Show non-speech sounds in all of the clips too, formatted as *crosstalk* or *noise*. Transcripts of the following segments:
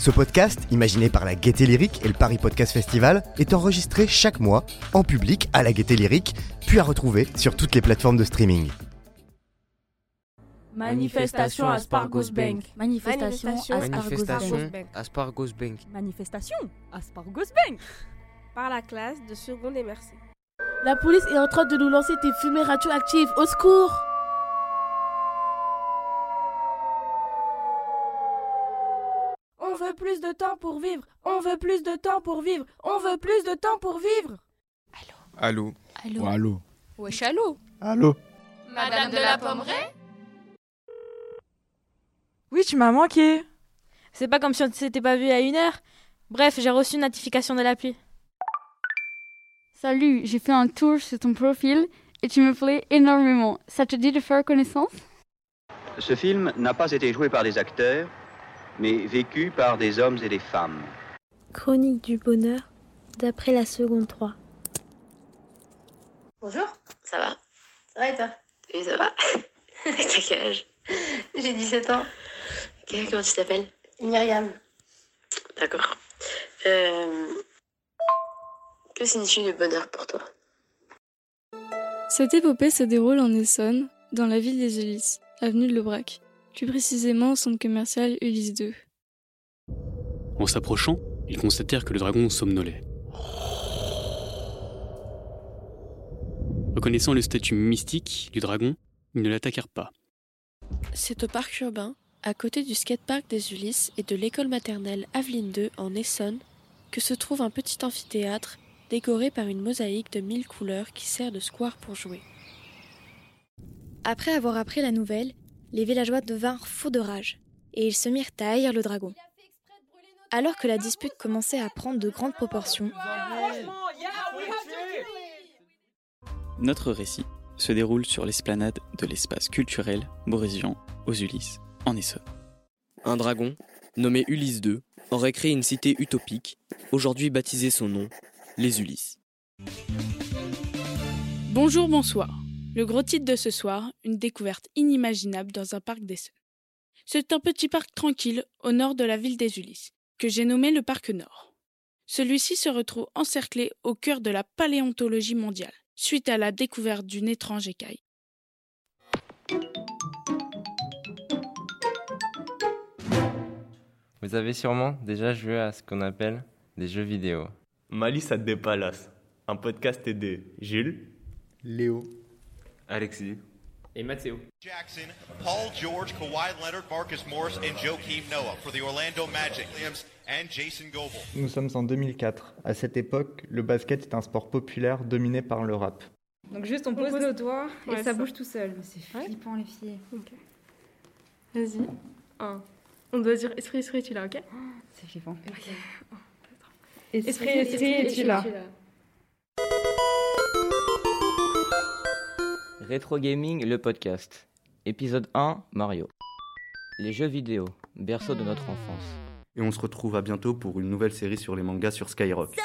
Ce podcast, imaginé par la Gaieté Lyrique et le Paris Podcast Festival, est enregistré chaque mois en public à la Gaieté Lyrique, puis à retrouver sur toutes les plateformes de streaming. Manifestation Aspargos Bank. Manifestation Manifestation Bank. Aspargos Bank. Manifestation Aspargos Bank. par la classe de seconde et merci. La police est en train de nous lancer des fumées radioactives. Au secours veut plus de temps pour vivre. On veut plus de temps pour vivre. On veut plus de temps pour vivre. Allô Allô allô Wesh allô Allô Madame de la Pommeraye Oui, tu m'as manqué. C'est pas comme si on s'était pas vu à une heure. Bref, j'ai reçu une notification de l'appli. Salut, j'ai fait un tour sur ton profil et tu me plais énormément. Ça te dit de faire connaissance? Ce film n'a pas été joué par des acteurs, mais vécu par des hommes et des femmes. Chronique du bonheur, d'après la seconde 3. Bonjour, Ça va? Ça va et toi? Oui, ça va. *laughs* T'as quel âge? J'ai 17 ans. Ok, Comment tu t'appelles? Myriam. D'accord. Euh... Que signifie le bonheur pour toi? Cette épopée se déroule en Essonne, dans la ville des Ulysses, avenue de l'Aubrac, plus précisément au centre commercial Ulysse 2. En s'approchant, ils constatèrent que le dragon somnolait. Reconnaissant le statut mystique du dragon, ils ne l'attaquèrent pas. C'est au parc urbain, à côté du skatepark des Ulysses et de l'école maternelle Aveline 2 en Essonne, que se trouve un petit amphithéâtre décoré par une mosaïque de mille couleurs qui sert de square pour jouer. Après avoir appris la nouvelle, les villageois devinrent fous de rage, et ils se mirent à haïr le dragon. Alors que la dispute commençait à prendre de grandes proportions, Notre récit se déroule sur l'esplanade de l'espace culturel Borésian aux Ulysses, en Essonne. Un dragon, nommé Ulysse II, aurait créé une cité utopique, aujourd'hui baptisée son nom, les Ulysses. Bonjour, bonsoir. Le gros titre de ce soir, une découverte inimaginable dans un parc d'Essonne. C'est un petit parc tranquille au nord de la ville des Ulysses, que j'ai nommé le parc Nord. Celui-ci se retrouve encerclé au cœur de la paléontologie mondiale, suite à la découverte d'une étrange écaille. Vous avez sûrement déjà joué à ce qu'on appelle des jeux vidéo. Malice at the Palace, un podcast de Jules, Léo, Alexis et Mathéo. Jackson, Paul George, Kawhi Leonard, Marcus Morris, and Joakim Noah for the Orlando Magic, Williams and Jason Goble. Nous sommes en 2004. À cette époque, le basket est un sport populaire dominé par le rap. Donc juste on, pose, nos doigts et Ouais, ça, ça. bouge tout seul. C'est flippant les filles. Vas-y. Un. On doit dire esprit, esprit, tu l'as, ok? C'est flippant. Esprit, esprit, tu l'as. Retro Gaming, le podcast. Épisode 1, Mario. Les jeux vidéo, berceau de notre enfance. Et on se retrouve à bientôt pour une nouvelle série sur les mangas sur Skyrock.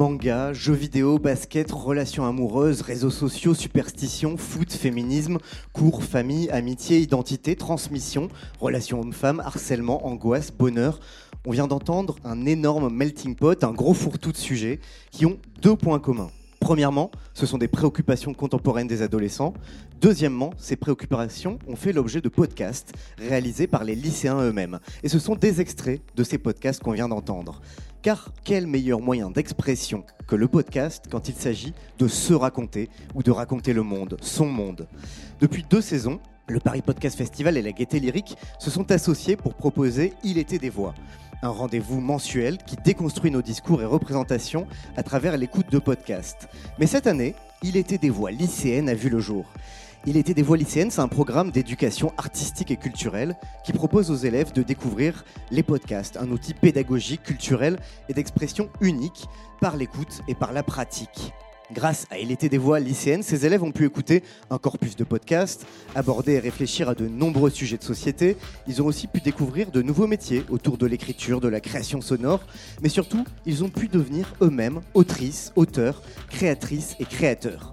Manga, jeux vidéo, basket, relations amoureuses, réseaux sociaux, superstitions, foot, féminisme, cours, famille, amitié, identité, transmission, relations hommes-femmes, harcèlement, angoisse, bonheur. On vient d'entendre un énorme melting pot, un gros fourre-tout de sujets qui ont deux points communs. Premièrement, ce sont des préoccupations contemporaines des adolescents. Deuxièmement, ces préoccupations ont fait l'objet de podcasts réalisés par les lycéens eux-mêmes. Et ce sont des extraits de ces podcasts qu'on vient d'entendre. Car quel meilleur moyen d'expression que le podcast quand il s'agit de se raconter ou de raconter le monde, son monde Depuis deux saisons, Le Paris Podcast Festival et la Gaieté Lyrique se sont associés pour proposer Il était des voix, un rendez-vous mensuel qui déconstruit nos discours et représentations à travers l'écoute de podcasts. Mais cette année, Il était des voix lycéennes a vu le jour. Il était des voix lycéennes, c'est un programme d'éducation artistique et culturelle qui propose aux élèves de découvrir les podcasts, un outil pédagogique, culturel et d'expression unique par l'écoute et par la pratique. Grâce à Il était des voix lycéennes, ces élèves ont pu écouter un corpus de podcasts, aborder et réfléchir à de nombreux sujets de société. Ils ont aussi pu découvrir de nouveaux métiers autour de l'écriture, de la création sonore, mais surtout, ils ont pu devenir eux-mêmes autrices, auteurs, créatrices et créateurs.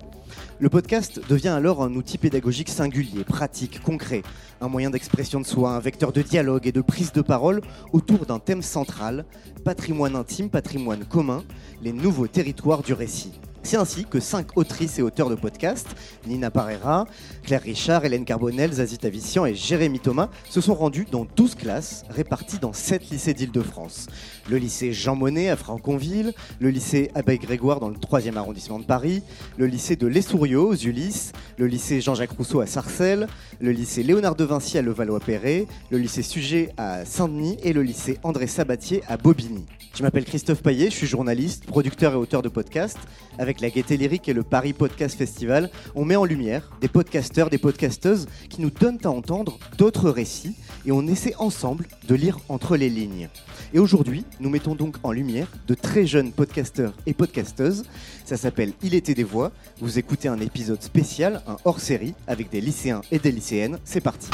Le podcast devient alors un outil pédagogique singulier, pratique, concret, un moyen d'expression de soi, un vecteur de dialogue et de prise de parole autour d'un thème central, patrimoine intime, patrimoine commun, les nouveaux territoires du récit. C'est ainsi que cinq autrices et auteurs de podcasts, Nina Parera, Claire Richard, Hélène Carbonel, Zazie Tavissian et Jérémy Thomas, se sont rendus dans 12 classes réparties dans 7 lycées d'Île-de-France. Le lycée Jean Monnet à Franconville, le lycée Abbé Grégoire dans le 3e arrondissement de Paris, le lycée de l'Essourio aux Ulysses, le lycée Jean-Jacques Rousseau à Sarcelles, le lycée Léonard de Vinci à Levallois-Perret, le lycée Suget à Saint-Denis et le lycée André Sabatier à Bobigny. Je m'appelle Christophe Paillet, je suis journaliste, producteur et auteur de podcasts. Avec la Gaieté Lyrique et le Paris Podcast Festival, on met en lumière des podcasteurs, des podcasteuses qui nous donnent à entendre d'autres récits et on essaie ensemble de lire entre les lignes. Et aujourd'hui, nous mettons donc en lumière de très jeunes podcasteurs et podcasteuses. Ça s'appelle Il était des voix. Vous écoutez un épisode spécial, un hors-série, avec des lycéens et des lycéennes. C'est parti.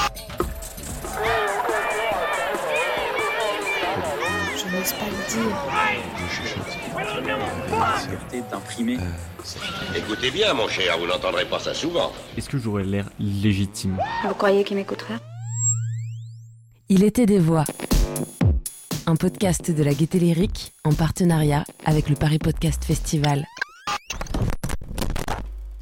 Je n'ose pas le dire. Liberté d'imprimer. Écoutez bien, mon cher, vous n'entendrez pas ça souvent. Est-ce que j'aurais l'air légitime? Vous croyez qu'il m'écouterait Il était des voix. Un podcast de la Gaieté Lyrique en partenariat avec le Paris Podcast Festival.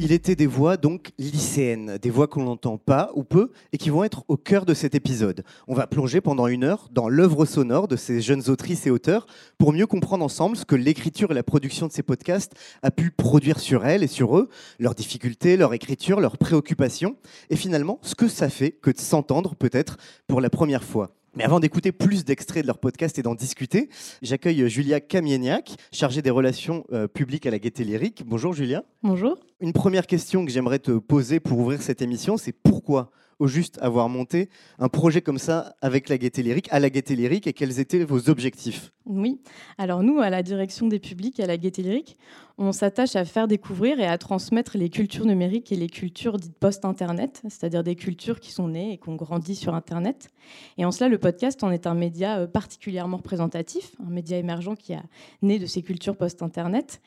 Il était des voix donc lycéennes, des voix qu'on n'entend pas ou peu et qui vont être au cœur de cet épisode. On va plonger pendant une heure dans l'œuvre sonore de ces jeunes autrices et auteurs pour mieux comprendre ensemble ce que l'écriture et la production de ces podcasts a pu produire sur elles et sur eux, leurs difficultés, leur écriture, leurs préoccupations et finalement ce que ça fait que de s'entendre peut-être pour la première fois. Mais avant d'écouter plus d'extraits de leur podcast et d'en discuter, j'accueille Julia Kamieniak, chargée des relations euh, publiques à la Gaieté Lyrique. Bonjour Julia. Bonjour. Une première question que j'aimerais te poser pour ouvrir cette émission, c'est pourquoi au juste avoir monté un projet comme ça avec la Gaieté Lyrique, à la Gaieté Lyrique, et quels étaient vos objectifs? Oui, alors nous, à la direction des publics à la Gaieté Lyrique, on s'attache à faire découvrir et à transmettre les cultures numériques et les cultures dites post-Internet, c'est-à-dire des cultures qui sont nées et qui ont grandi sur Internet. Et en cela, le podcast en est un média particulièrement représentatif, un média émergent qui a né de ces cultures post-Internet.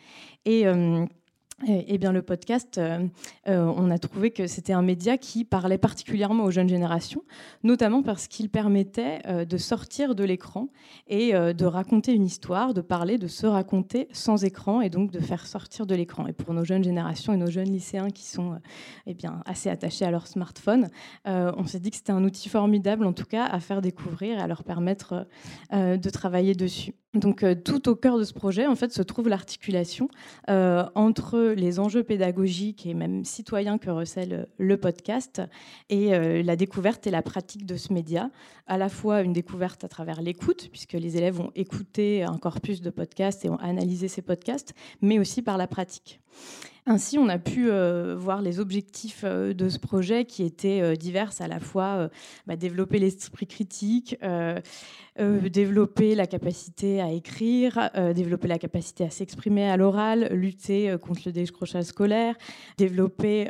Et euh, eh bien, le podcast, euh, euh, on a trouvé que c'était un média qui parlait particulièrement aux jeunes générations, notamment parce qu'il permettait euh, de sortir de l'écran et de raconter une histoire, de parler, de se raconter sans écran et donc de faire sortir de l'écran. Et pour nos jeunes générations et nos jeunes lycéens qui sont eh bien, assez attachés à leur smartphone, on s'est dit que c'était un outil formidable, en tout cas, à faire découvrir et à leur permettre de travailler dessus. Donc, tout au cœur de ce projet, en fait, se trouve l'articulation entre les enjeux pédagogiques et même citoyens que recèle le podcast et euh, la découverte et la pratique de ce média. À la fois une découverte à travers l'écoute, puisque les élèves ont écouté un corpus de podcasts et ont analysé ces podcasts, mais aussi par la pratique. Ainsi, on a pu euh, voir les objectifs euh, de ce projet qui étaient euh, divers, à la fois bah, développer l'esprit critique, développer la capacité à écrire, développer la capacité à s'exprimer à l'oral, lutter contre le décrochage scolaire, développer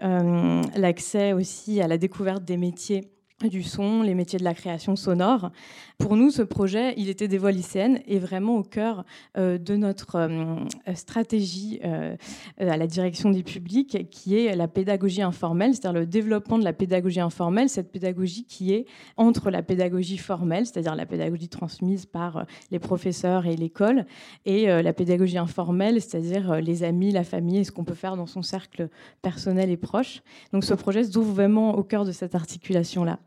l'accès aussi à la découverte des métiers du son, les métiers de la création sonore. Pour nous, ce projet, il était des voix lycéennes et vraiment au cœur euh, de notre euh, stratégie euh, à la direction des publics, qui est la pédagogie informelle, c'est-à-dire le développement de la pédagogie informelle, cette pédagogie qui est entre la pédagogie formelle, c'est-à-dire la pédagogie transmise par les professeurs et l'école, et la pédagogie informelle, c'est-à-dire les amis, la famille ce qu'on peut faire dans son cercle personnel et proche. Donc ce projet se trouve vraiment au cœur de cette articulation-là.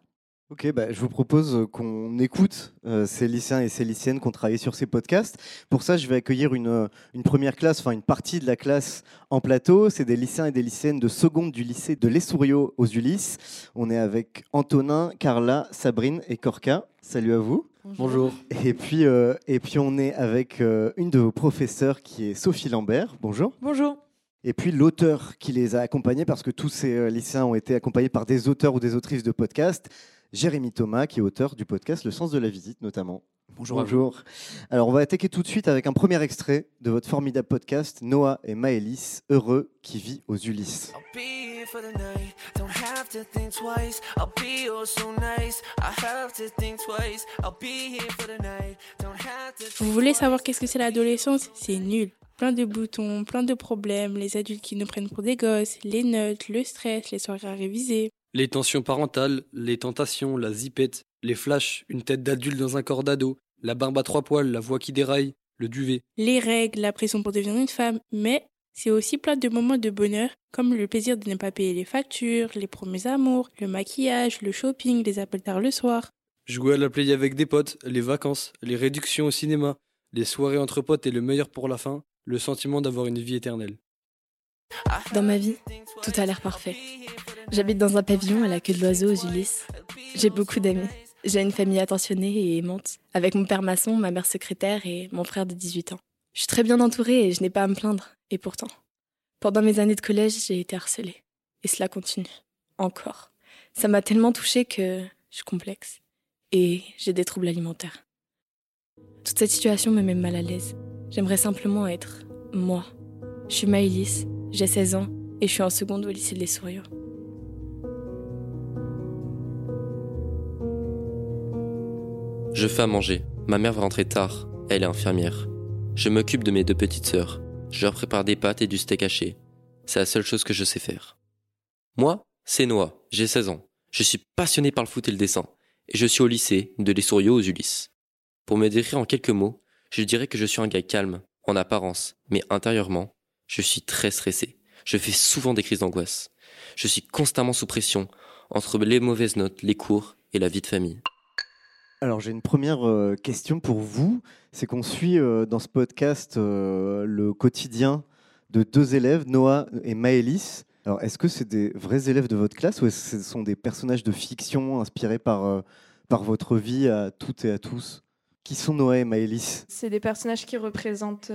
Ok, bah, je vous propose qu'on écoute euh, ces lycéens et ces lycéennes qui ont travaillé sur ces podcasts. Pour ça, je vais accueillir une, euh, une première classe, enfin une partie de la classe en plateau. C'est des lycéens et des lycéennes de seconde du lycée de l'Essourio aux Ulysses. On est avec Antonin, Carla, Sabrine et Corca. Salut à vous. Bonjour. Et puis, euh, et puis on est avec euh, une de vos professeurs qui est Sophie Lambert. Bonjour. Bonjour. Et puis l'auteur qui les a accompagnés, parce que tous ces euh, lycéens ont été accompagnés par des auteurs ou des autrices de podcasts. Jérémy Thomas, qui est auteur du podcast Le sens de la visite, notamment. Bonjour à Bonjour. Alors, on va attaquer tout de suite avec un premier extrait de votre formidable podcast, Noah et Maëlys, heureux qui vit aux Ulysses. Vous voulez savoir qu'est-ce que c'est l'adolescence? C'est nul. Plein de boutons, plein de problèmes, les adultes qui nous prennent pour des gosses, les notes, le stress, les soirées à réviser. Les tensions parentales, les tentations, la zipette, les flashs, une tête d'adulte dans un corps d'ado, la barbe à trois poils, la voix qui déraille, le duvet. Les règles, la pression pour devenir une femme, mais c'est aussi plein de moments de bonheur, comme le plaisir de ne pas payer les factures, les premiers amours, le maquillage, le shopping, les appels tard le soir. Jouer à la play avec des potes, les vacances, les réductions au cinéma, les soirées entre potes et le meilleur pour la fin, le sentiment d'avoir une vie éternelle. Dans ma vie, tout a l'air parfait. J'habite dans un pavillon à la queue de l'oiseau aux Ulysses. J'ai beaucoup d'amis. J'ai une famille attentionnée et aimante, avec mon père maçon, ma mère secrétaire et mon frère de 18 ans. Je suis très bien entourée et je n'ai pas à me plaindre. Et pourtant, pendant mes années de collège, j'ai été harcelée. Et cela continue. Encore. Ça m'a tellement touchée que je suis complexe. Et j'ai des troubles alimentaires. Toute cette situation me met mal à l'aise. J'aimerais simplement être moi. Je suis Maëlys, j'ai 16 ans et je suis en seconde au lycée de Les Souriaux. Je fais à manger. Ma mère va rentrer tard. Elle est infirmière. Je m'occupe de mes deux petites sœurs. Je leur prépare des pâtes et du steak haché. C'est la seule chose que je sais faire. Moi, c'est Noah. J'ai 16 ans. Je suis passionné par le foot et le dessin. Et je suis au lycée de Les aux Ulysses. Pour me décrire en quelques mots, je dirais que je suis un gars calme, en apparence, mais intérieurement, je suis très stressé. Je fais souvent des crises d'angoisse. Je suis constamment sous pression, entre les mauvaises notes, les cours et la vie de famille. Alors j'ai une première euh, question pour vous. C'est qu'on suit euh, dans ce podcast euh, le quotidien de deux élèves, Noah et Maëlys. Alors est-ce que c'est des vrais élèves de votre classe ou est-ce que ce sont des personnages de fiction inspirés par, par votre vie à toutes et à tous? Qui sont Noah et Maëlys? C'est des personnages qui représentent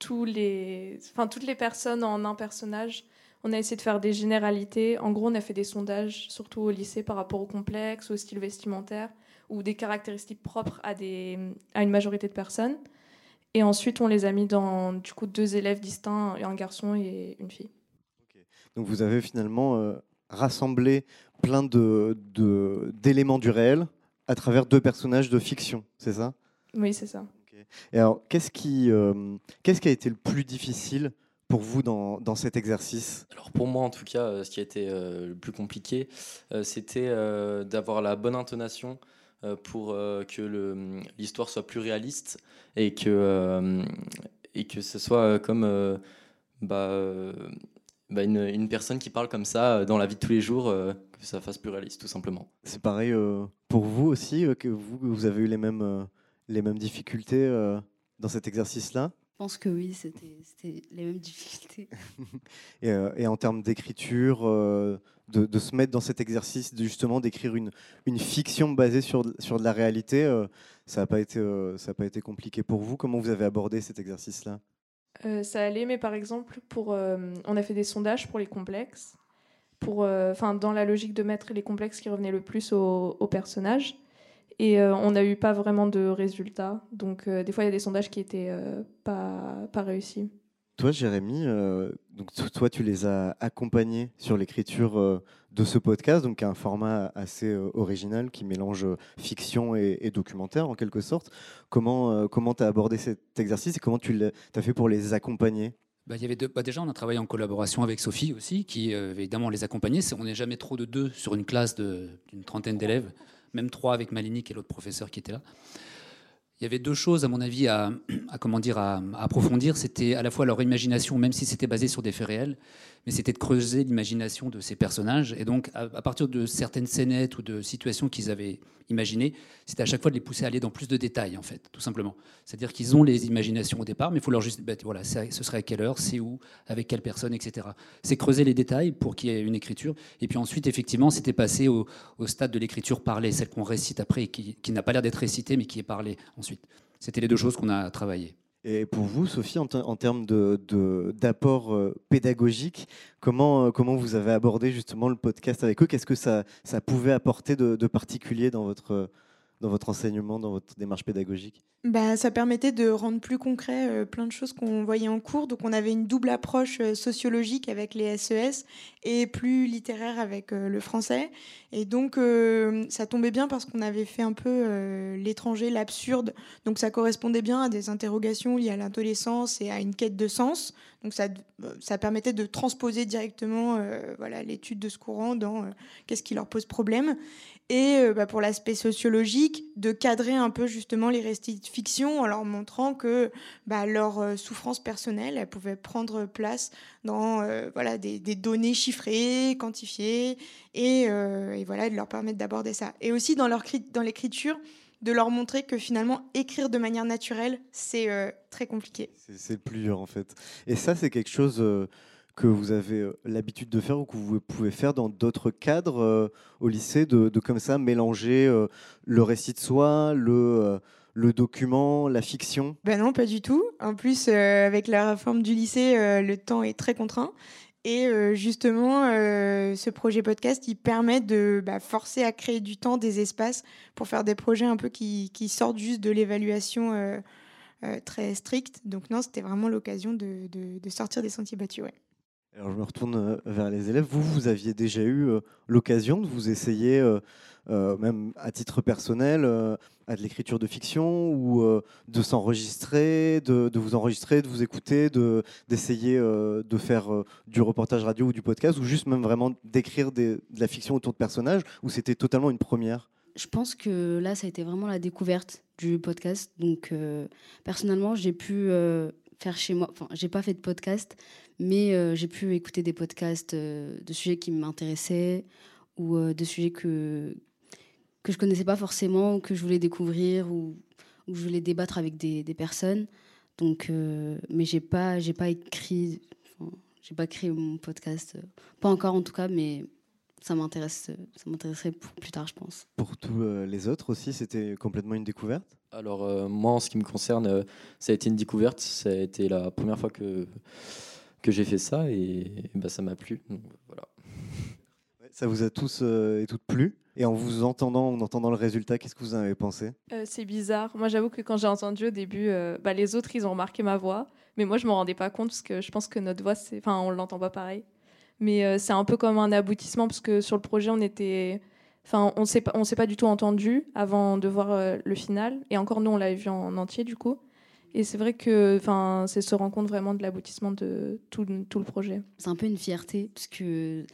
tous les, enfin, toutes les personnes en un personnage. On a essayé de faire des généralités. En gros, on a fait des sondages, surtout au lycée, par rapport au complexe, au style vestimentaire ou des caractéristiques propres à, des, à une majorité de personnes. Et ensuite, on les a mis dans du coup deux élèves distincts, un garçon et une fille. Donc vous avez finalement euh, rassemblé plein de, d'éléments du réel à travers deux personnages de fiction, c'est ça? Oui, c'est ça. Et alors, qu'est-ce qui, euh, qu'est-ce qui a été le plus difficile pour vous dans, dans, cet exercice? Alors pour moi en tout cas, euh, ce qui a été le plus compliqué, c'était d'avoir la bonne intonation euh, pour euh, que l'histoire soit plus réaliste et que, euh, et que ce soit comme bah, bah une, une, personne qui parle comme ça dans la vie de tous les jours, que ça fasse plus réaliste tout simplement. C'est pareil pour vous aussi, que vous, vous avez eu les mêmes, les mêmes difficultés dans cet exercice-là? Je pense que oui, c'était les mêmes difficultés. *laughs* et, euh, et, en termes d'écriture, euh, de, de, se mettre dans cet exercice de justement d'écrire une, une fiction basée sur, sur de la réalité, euh, ça n'a pas, été, ça pas été compliqué pour vous? Comment vous avez abordé cet exercice-là? Ça allait, mais par exemple, pour, on a fait des sondages pour les complexes, pour, dans la logique de mettre les complexes qui revenaient le plus aux au personnages. Et euh, on n'a eu pas vraiment de résultats. Donc, euh, des fois, il y a des sondages qui étaient euh, pas, pas réussis. Toi, Jérémy, donc toi, tu les as accompagnés sur l'écriture de ce podcast, donc un format assez original qui mélange fiction et, documentaire en quelque sorte. Comment comment tu as abordé cet exercice et comment tu as fait pour les accompagner? Bah, il y avait deux, bah, déjà, on a travaillé en collaboration avec Sophie aussi, qui évidemment les accompagnait. On n'est jamais trop de deux sur une classe d'une trentaine d'élèves même trois avec Malini, qui est l'autre professeur qui était là. Il y avait deux choses, à mon avis, à, comment dire, à, approfondir. C'était à la fois leur imagination, même si c'était basé sur des faits réels, mais c'était de creuser l'imagination de ces personnages. Et donc, à, partir de certaines scénettes ou de situations qu'ils avaient imaginées, c'était à chaque fois de les pousser à aller dans plus de détails, en fait, tout simplement. C'est-à-dire qu'ils ont les imaginations au départ, mais il faut leur juste, bah, voilà, ce serait à quelle heure, c'est où, avec quelle personne, etc. C'est creuser les détails pour qu'il y ait une écriture. Et puis ensuite, effectivement, c'était passé au, stade de l'écriture parlée, celle qu'on récite après, qui, qui n'a pas l'air d'être récitée, mais qui est parlée ensuite. C'était les deux choses qu'on a travaillées. Et pour vous, Sophie, en, termes d'apport de, euh, pédagogique, comment, euh, comment vous avez abordé justement le podcast avec eux? Qu'est-ce que ça, pouvait apporter de, particulier dans votre, enseignement, dans votre démarche pédagogique? Bah, Ça permettait de rendre plus concret euh, plein de choses qu'on voyait en cours. Donc on avait une double approche sociologique avec les SES et plus littéraire avec euh, le français. Et donc ça tombait bien parce qu'on avait fait un peu l'étranger, l'absurde. Donc ça correspondait bien à des interrogations liées à l'adolescence et à une quête de sens. Donc ça, ça permettait de transposer directement voilà l'étude de ce courant dans qu'est-ce qui leur pose problème et euh, bah, pour l'aspect sociologique, de cadrer un peu justement les récits de fiction en leur montrant que bah, leur euh, souffrance personnelle, elle pouvait prendre place dans euh, voilà, des, données chiffrées, quantifiées, et, voilà, de leur permettre d'aborder ça. Et aussi dans, leur, dans l'écriture, de leur montrer que finalement, écrire de manière naturelle, c'est très compliqué. C'est, le plus dur en fait. Et ça, c'est quelque chose que vous avez euh, l'habitude de faire ou que vous pouvez faire dans d'autres cadres euh, au lycée, de, comme ça mélanger euh, le récit de soi, le, le document, la fiction? Ben non, pas du tout. En plus, avec la réforme du lycée, le temps est très contraint. Et justement, ce projet podcast, il permet de bah, forcer à créer du temps, des espaces pour faire des projets un peu qui, sortent juste de l'évaluation très stricte. Donc non, c'était vraiment l'occasion de, sortir des sentiers battus. Alors je me retourne euh, vers les élèves. Vous, vous aviez déjà eu euh, l'occasion de vous essayer, euh, même à titre personnel, à de l'écriture de fiction ou de s'enregistrer, de, vous enregistrer, de vous écouter, d'essayer de, faire du reportage radio ou du podcast, ou juste même vraiment d'écrire de la fiction autour de personnages, ou c'était totalement une première? Je pense que là, ça a été vraiment la découverte du podcast. Donc, personnellement, j'ai pu faire chez moi. Enfin, j'ai pas fait de podcast, mais euh, j'ai pu écouter des podcasts euh, de sujets qui m'intéressaient ou euh, de sujets que, que je connaissais pas forcément, ou que je voulais découvrir ou, ou je voulais débattre avec des, des personnes. Donc, mais j'ai pas, j'ai pas écrit, j'ai pas créé mon podcast, pas encore en tout cas, mais ça m'intéresse, ça m'intéresserait pour plus tard, je pense. Pour tous les autres aussi, c'était complètement une découverte? Alors moi, en ce qui me concerne, ça a été une découverte. Ça a été la première fois que que j'ai fait ça et, bah, ça m'a plu. voilà. Ça vous a tous euh, et toutes plu Et en vous entendant, en entendant le résultat, qu'est-ce que vous en avez pensé? Euh, C'est bizarre. Moi, j'avoue que quand j'ai entendu au début, euh, bah, les autres, ils ont remarqué ma voix. Mais moi, je ne me rendais pas compte parce que je pense que notre voix, c'est... enfin, on ne l'entend pas pareil. Mais c'est un peu comme un aboutissement parce que sur le projet, on était. Enfin, on ne s'est pas du tout entendu avant de voir le final. Et encore, nous, on l'avait vu en entier, du coup. Et c'est vrai que c'est se rendre compte vraiment de l'aboutissement de tout, tout, le projet. C'est un peu une fierté, parce que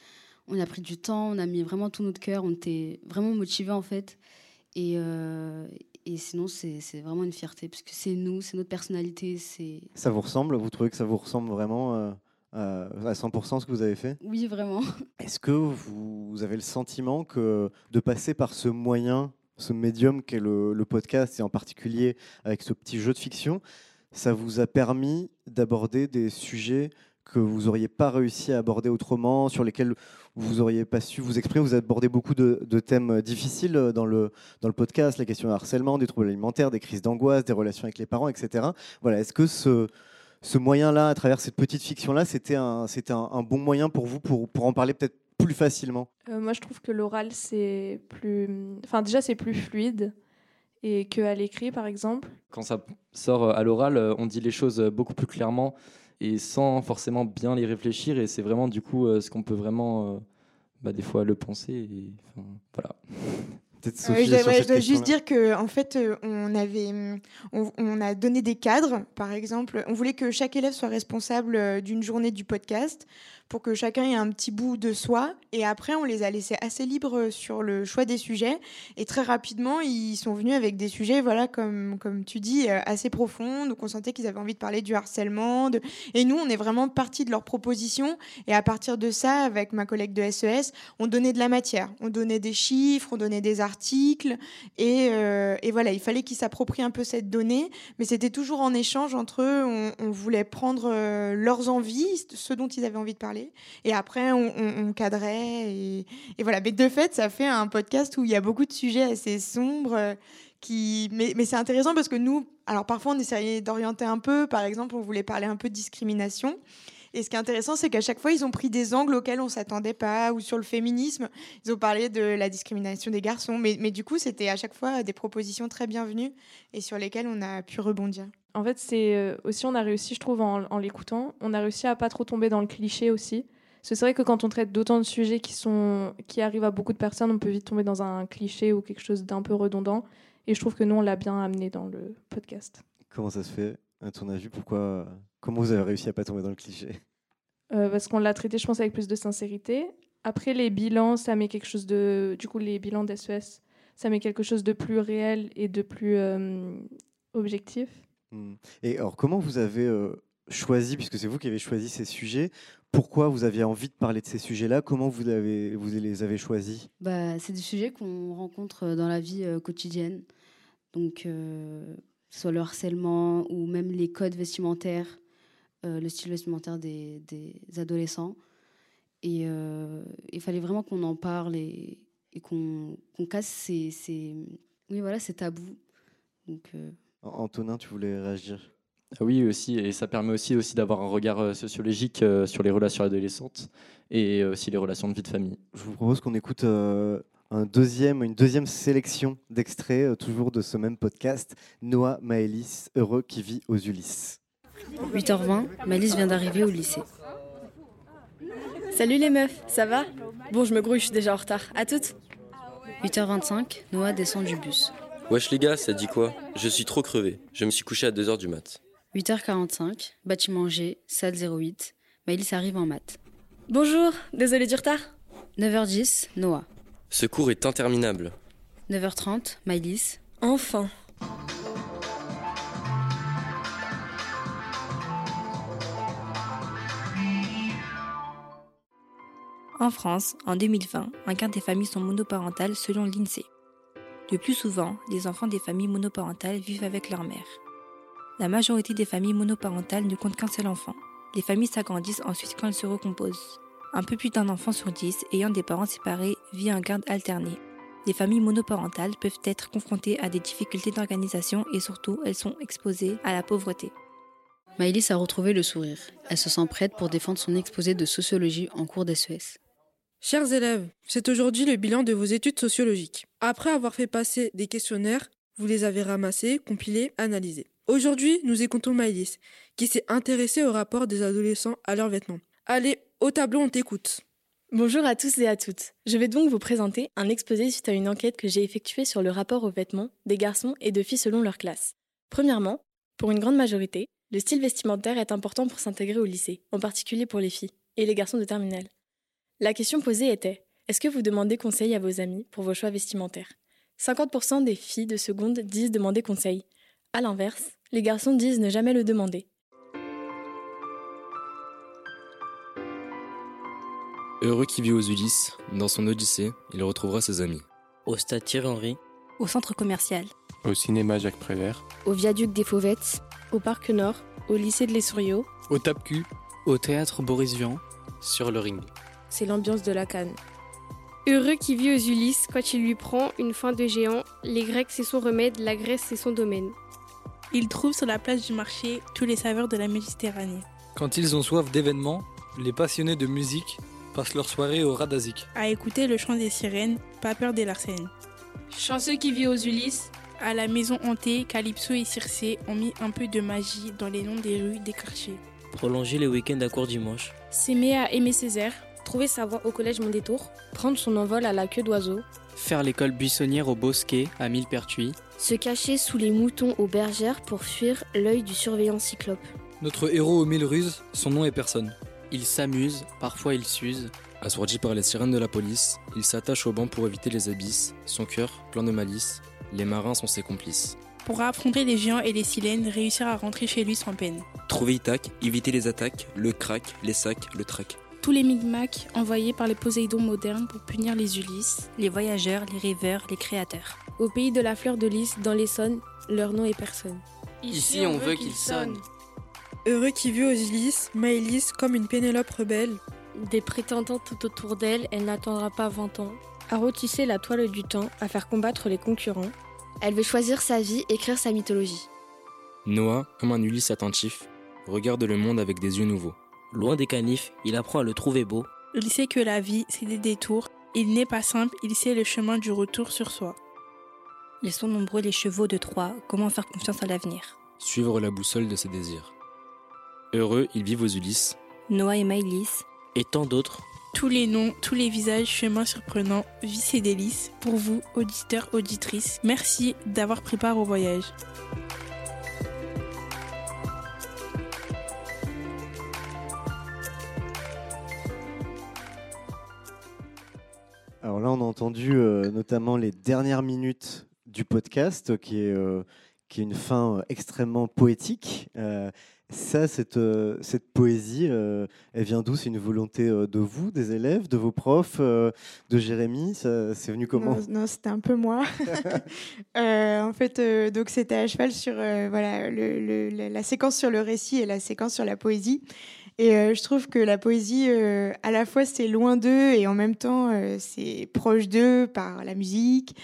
on a pris du temps, on a mis vraiment tout notre cœur, on était vraiment motivés en fait. Et, euh, et sinon, c'est vraiment une fierté, parce que c'est nous, c'est notre personnalité. Ça vous ressemble? Vous trouvez que ça vous ressemble vraiment euh, à 100% ce que vous avez fait? Oui, vraiment. *laughs* Est-ce que vous avez le sentiment que de passer par ce moyen ce médium qu'est le, le, podcast, et en particulier avec ce petit jeu de fiction, ça vous a permis d'aborder des sujets que vous n'auriez pas réussi à aborder autrement, sur lesquels vous n'auriez pas su vous exprimer. Vous abordez beaucoup de, de, thèmes difficiles dans le, dans le podcast, la question du harcèlement, des troubles alimentaires, des crises d'angoisse, des relations avec les parents, etc. Voilà, Est-ce que ce, ce moyen-là, à travers cette petite fiction-là, c'était un, un, un, bon moyen pour vous pour, pour en parler peut-être plus facilement? Euh, Moi, je trouve que l'oral, c'est plus. Enfin, déjà, c'est plus fluide et qu'à l'écrit, par exemple. Quand ça sort à l'oral, euh, on dit les choses beaucoup plus clairement et sans forcément bien les réfléchir. Et c'est vraiment, du coup, euh, ce qu'on peut vraiment, bah, des fois, le penser. Et, voilà. *laughs* je dois, juste dire que en fait, on avait, on, on, a donné des cadres. Par exemple, on voulait que chaque élève soit responsable d'une journée du podcast pour que chacun ait un petit bout de soi. Et après, on les a laissés assez libres sur le choix des sujets. Et très rapidement, ils sont venus avec des sujets, voilà, comme, comme tu dis, euh, assez profonds. Donc on sentait qu'ils avaient envie de parler du harcèlement. Et nous, on est vraiment parti de leurs propositions. Et à partir de ça, avec ma collègue de SES, on donnait de la matière. On donnait des chiffres, on donnait des articles. Et, euh, et voilà, il fallait qu'ils s'approprient un peu cette donnée. Mais c'était toujours en échange entre eux. On, on voulait prendre euh, leurs envies, ce dont ils avaient envie de parler. Et après, on, cadrait. Et, voilà. Mais de fait, ça fait un podcast où il y a beaucoup de sujets assez sombres. euh. Mais, c'est intéressant parce que nous, alors parfois on essayait d'orienter un peu. Par exemple, on voulait parler un peu de discrimination. Et ce qui est intéressant, c'est qu'à chaque fois, ils ont pris des angles auxquels on s'attendait pas, ou sur le féminisme, ils ont parlé de la discrimination des garçons. Mais du coup, c'était à chaque fois des propositions très bienvenues et sur lesquelles on a pu rebondir. En fait, c'est euh, aussi, on a réussi, je trouve, en, en l'écoutant, on a réussi à pas trop tomber dans le cliché aussi. Parce que c'est vrai que quand on traite d'autant de sujets qui, sont, qui arrivent à beaucoup de personnes, on peut vite tomber dans un cliché ou quelque chose d'un peu redondant. Et je trouve que nous, on l'a bien amené dans le podcast. Comment ça se fait, à ton avis? Pourquoi Comment vous avez réussi à pas tomber dans le cliché? Euh, parce qu'on l'a traité, je pense, avec plus de sincérité. Après, les bilans, ça met quelque chose de. Du coup, les bilans d'SES, ça met quelque chose de plus réel et de plus euh, objectif. Hmm. Et alors, comment vous avez euh, choisi, puisque c'est vous qui avez choisi ces sujets, pourquoi vous aviez envie de parler de ces sujets-là? Comment vous, les avez choisis? Bah, C'est des sujets qu'on rencontre dans la vie euh, quotidienne. Donc, euh, soit le harcèlement ou même les codes vestimentaires, euh, le style vestimentaire des, adolescents. Et euh, il fallait vraiment qu'on en parle et, qu'on casse ces, oui, voilà, ces tabous. Donc, euh, Antonin, tu voulais réagir? Ah Oui, aussi, et ça permet aussi, aussi d'avoir un regard euh, sociologique euh, sur les relations adolescentes et euh, aussi les relations de vie de famille. Je vous propose qu'on écoute euh, un deuxième, une deuxième sélection d'extraits, toujours de ce même podcast, Noah Maëlys, heureux qui vit aux Ulysses. 8h20, Malice vient d'arriver au lycée. Salut les meufs, ça va? Bon, je me grouille, je suis déjà en retard. À toutes? 8h25, Noah descend du bus. Wesh les gars, ça dit quoi? Je suis trop crevé. Je me suis couché à 2h du mat. 8h45, bâtiment G, salle 08. Maëlys arrive en maths. Bonjour, désolé du retard 9h10, Noah. Ce cours est interminable. 9h30, Maëlys. Enfin En France, en 2020, un quart des familles sont monoparentales selon l'INSEE. Le plus souvent, les enfants des familles monoparentales vivent avec leur mère. La majorité des familles monoparentales ne comptent qu'un seul enfant. Les familles s'agrandissent ensuite quand elles se recomposent. Un peu plus d'un enfant sur dix ayant des parents séparés vit en garde alternée. Les familles monoparentales peuvent être confrontées à des difficultés d'organisation et surtout elles sont exposées à la pauvreté. Maëlys a retrouvé le sourire. Elle se sent prête pour défendre son exposé de sociologie en cours d'SES. Chers élèves, c'est aujourd'hui le bilan de vos études sociologiques. Après avoir fait passer des questionnaires, vous les avez ramassés, compilés, analysés. Aujourd'hui, nous écoutons Maëlys, qui s'est intéressée au rapport des adolescents à leurs vêtements. Allez, au tableau, on t'écoute. Bonjour à tous et à toutes. Je vais donc vous présenter un exposé suite à une enquête que j'ai effectuée sur le rapport aux vêtements des garçons et de filles selon leur classe. Premièrement, pour une grande majorité, le style vestimentaire est important pour s'intégrer au lycée, en particulier pour les filles et les garçons de terminale. La question posée était est-ce que vous demandez conseil à vos amis pour vos choix vestimentaires? 50% des filles de seconde disent demander conseil. À l'inverse, les garçons disent ne jamais le demander. Heureux qui vit aux Ulysses, dans son Odyssée, il retrouvera ses amis. Au stade Thierry Henry, Au centre commercial, Au cinéma Jacques Prévert, Au viaduc des Fauvettes, au Parc Nord, au lycée de l'Essouriau, Au tape-cul, au théâtre Boris Vian, sur le ring. C'est l'ambiance de la canne. Heureux qui vit aux Ulysses, quand il lui prend une faim de géant, les Grecs c'est son remède, la Grèce c'est son domaine. Il trouve sur la place du marché tous les saveurs de la Méditerranée. Quand ils ont soif d'événements, les passionnés de musique passent leur soirée au Radazik. À écouter le chant des sirènes, pas peur des Larcènes. Chanceux qui vit aux Ulysses, À la maison hantée, Calypso et Circé ont mis un peu de magie dans les noms des rues des quartiers. prolonger les week-ends à court dimanche, s'aimer à aimer Césaire, trouver sa voie au collège Mondétour, prendre son envol à la queue d'oiseau, faire l'école buissonnière au Bosquet à Millepertuis, se cacher sous les moutons aux bergères pour fuir l'œil du surveillant cyclope. Notre héros aux mille ruses, son nom est personne. Il s'amuse, parfois il s'use. Assourdi par les sirènes de la police, il s'attache au banc pour éviter les abysses. Son cœur, plein de malice, les marins sont ses complices. Pour affronter les géants et les silènes, réussir à rentrer chez lui sans peine. Trouver Itac, éviter les attaques, le crack, les sacs, le trac. Tous les micmacs envoyés par les Poséidons modernes pour punir les Ulysses. Les voyageurs, les rêveurs, les créateurs. Au pays de la fleur de lys, dans l'Essonne, leur nom est personne. Ici, on veut qu'il sonne. Heureux qui vit aux Ulysses, Maëlys comme une Pénélope rebelle. Des prétendants tout autour d'elle, elle n'attendra pas 20 ans. À retisser la toile du temps, à faire combattre les concurrents. Elle veut choisir sa vie, écrire sa mythologie. Noah, comme un Ulysse attentif, regarde le monde avec des yeux nouveaux. Loin des canifs, il apprend à le trouver beau. Il sait que la vie, c'est des détours. Il n'est pas simple, il sait le chemin du retour sur soi. Ils sont nombreux les chevaux de Troie, comment faire confiance à l'avenir? Suivre la boussole de ses désirs. Heureux, ils vivent aux Ulysses. Noah et Maëlys. Et tant d'autres. Tous les noms, tous les visages, chemins surprenants, vices et délices. Pour vous, auditeurs, auditrices, merci d'avoir pris part au voyage. Alors là, on a entendu euh, notamment les dernières minutes du podcast, qui est, euh, qui est une fin euh, extrêmement poétique. Ça, cette, cette poésie, elle vient d'où? C'est une volonté de vous, des élèves, de vos profs, de Jérémy? C'est venu comment? Non, non, c'était un peu moi. *laughs* *laughs* En fait, donc c'était à cheval sur voilà le- le- la- la séquence sur le récit et la séquence sur la poésie. Et euh, je trouve que la poésie, euh, à la fois, c'est loin d'eux et en même temps, euh, c'est proche d'eux par la musique.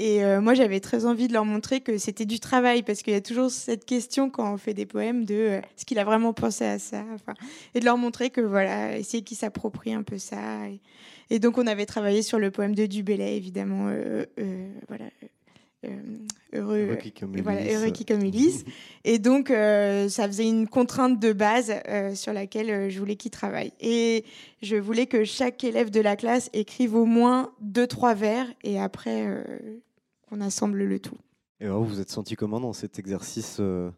Et moi, j'avais très envie de leur montrer que c'était du travail, parce qu'il y a toujours cette question quand on fait des poèmes de est-ce qu'il a vraiment pensé à ça Et de leur montrer que voilà, essayer qu'ils s'approprient un peu ça. Et, donc, on avait travaillé sur le poème de Dubélé, évidemment. voilà. Euh, heureux, Heureux qui comme euh, voilà, Ulysse. heureux qui comme Ulysse. *laughs* Et donc, euh, ça faisait une contrainte de base euh, sur laquelle euh, je voulais qu'ils travaillent. Et je voulais que chaque élève de la classe écrive au moins deux, trois vers, et après, euh, qu'on assemble le tout. Et alors, vous vous êtes senti comment dans cet exercice euh,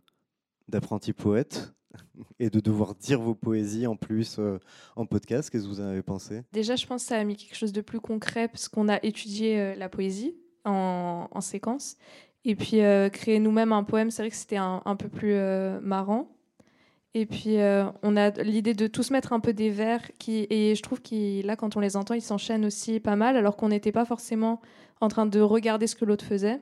d'apprenti poète *laughs* et de devoir dire vos poésies en plus euh, en podcast? Qu'est-ce que vous en avez pensé? Déjà, je pense que ça a mis quelque chose de plus concret parce qu'on a étudié euh, la poésie en, en séquence. Et puis, euh, créer nous-mêmes un poème, c'est vrai que c'était un, peu plus euh, marrant. Et puis, euh, on a l'idée de tous mettre un peu des vers. Qui, et je trouve que là, quand on les entend, ils s'enchaînent aussi pas mal, alors qu'on n'était pas forcément en train de regarder ce que l'autre faisait.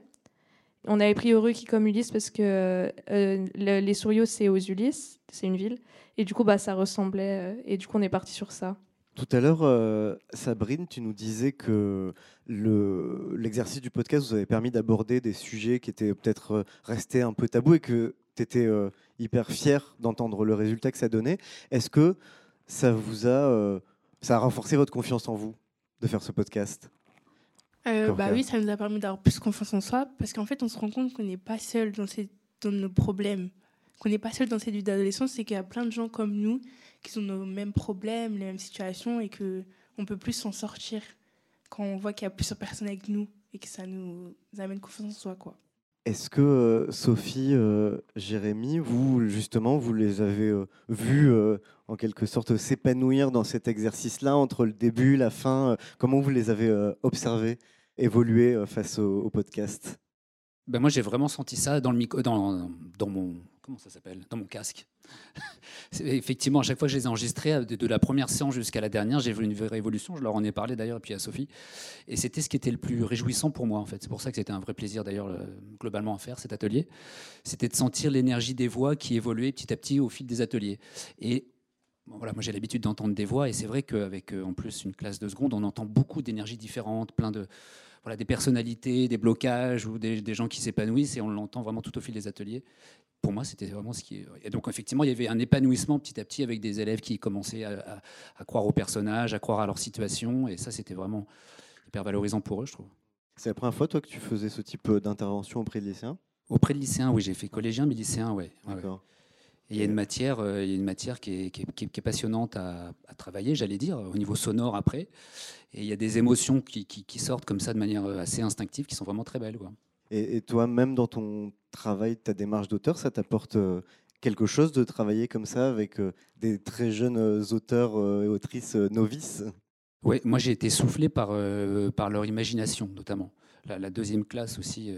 On avait pris Heureux qui comme Ulysse parce que le- les Souriaux, c'est aux Ulysses, c'est une ville. Et du coup, bah, ça ressemblait. et du coup, on est parti sur ça. Tout à l'heure, euh, Sabrine, tu nous disais que le- l'exercice du podcast vous avait permis d'aborder des sujets qui étaient peut-être euh, restés un peu tabous et que tu étais euh, hyper fier d'entendre le résultat que ça donnait. Est-ce que ça vous a, euh, ça a renforcé votre confiance en vous de faire ce podcast? Bah oui, ça nous a permis d'avoir plus confiance en soi parce qu'en fait, on se rend compte qu'on n'est pas seul dans, ces, dans nos problèmes, qu'on n'est pas seul dans cette vie d'adolescence, c'est qu'il y a plein de gens comme nous qui ont nos mêmes problèmes, les mêmes situations et que on peut plus s'en sortir quand on voit qu'il y a plusieurs personnes avec nous et que ça nous amène confiance en soi, quoi. Est-ce que euh, Sophie, euh, Jérémy, vous justement, vous les avez euh, vus euh, en quelque sorte s'épanouir dans cet exercice-là entre le début, la fin euh, Comment vous les avez euh, observés évoluer euh, face au, au podcast? Ben moi, j'ai vraiment senti ça dans, le micro, dans, dans mon comment ça s'appelle? Dans mon casque. *laughs* Effectivement, à chaque fois que je les ai enregistrés, de, de la première séance jusqu'à la dernière, j'ai vu une vraie évolution. Je leur en ai parlé d'ailleurs, et puis à Sophie. Et c'était ce qui était le plus réjouissant pour moi, en fait. C'est pour ça que c'était un vrai plaisir, d'ailleurs, le- globalement, à faire cet atelier. C'était de sentir l'énergie des voix qui évoluait petit à petit au fil des ateliers. Et voilà, moi j'ai l'habitude d'entendre des voix et c'est vrai qu'avec euh, en plus une classe de seconde, on entend beaucoup d'énergies différentes, plein de voilà, des personnalités, des blocages ou des, des gens qui s'épanouissent et on l'entend vraiment tout au fil des ateliers. Pour moi, c'était vraiment ce qui. Et donc effectivement, il y avait un épanouissement petit à petit avec des élèves qui commençaient à, à- à croire aux personnages, à croire à leur situation et ça, c'était vraiment hyper valorisant pour eux, je trouve. C'est la première fois, toi, que tu faisais ce type euh, d'intervention auprès de lycéens? Auprès de lycéens, oui, j'ai fait collégien, mais lycéen, ouais. ouais. Et il y a une matière, euh, il y a une matière qui est, qui est- qui est- qui est passionnante à, à travailler, j'allais dire, au niveau sonore après. Et il y a des émotions qui, sortent comme ça de manière euh, assez instinctive, qui sont vraiment très belles. Quoi. Et, et toi, même dans ton travail, ta démarche d'auteur, ça t'apporte euh, quelque chose de travailler comme ça avec des très jeunes auteurs et autrices novices? Oui, moi j'ai été soufflé par, par leur imagination notamment. La, la deuxième classe aussi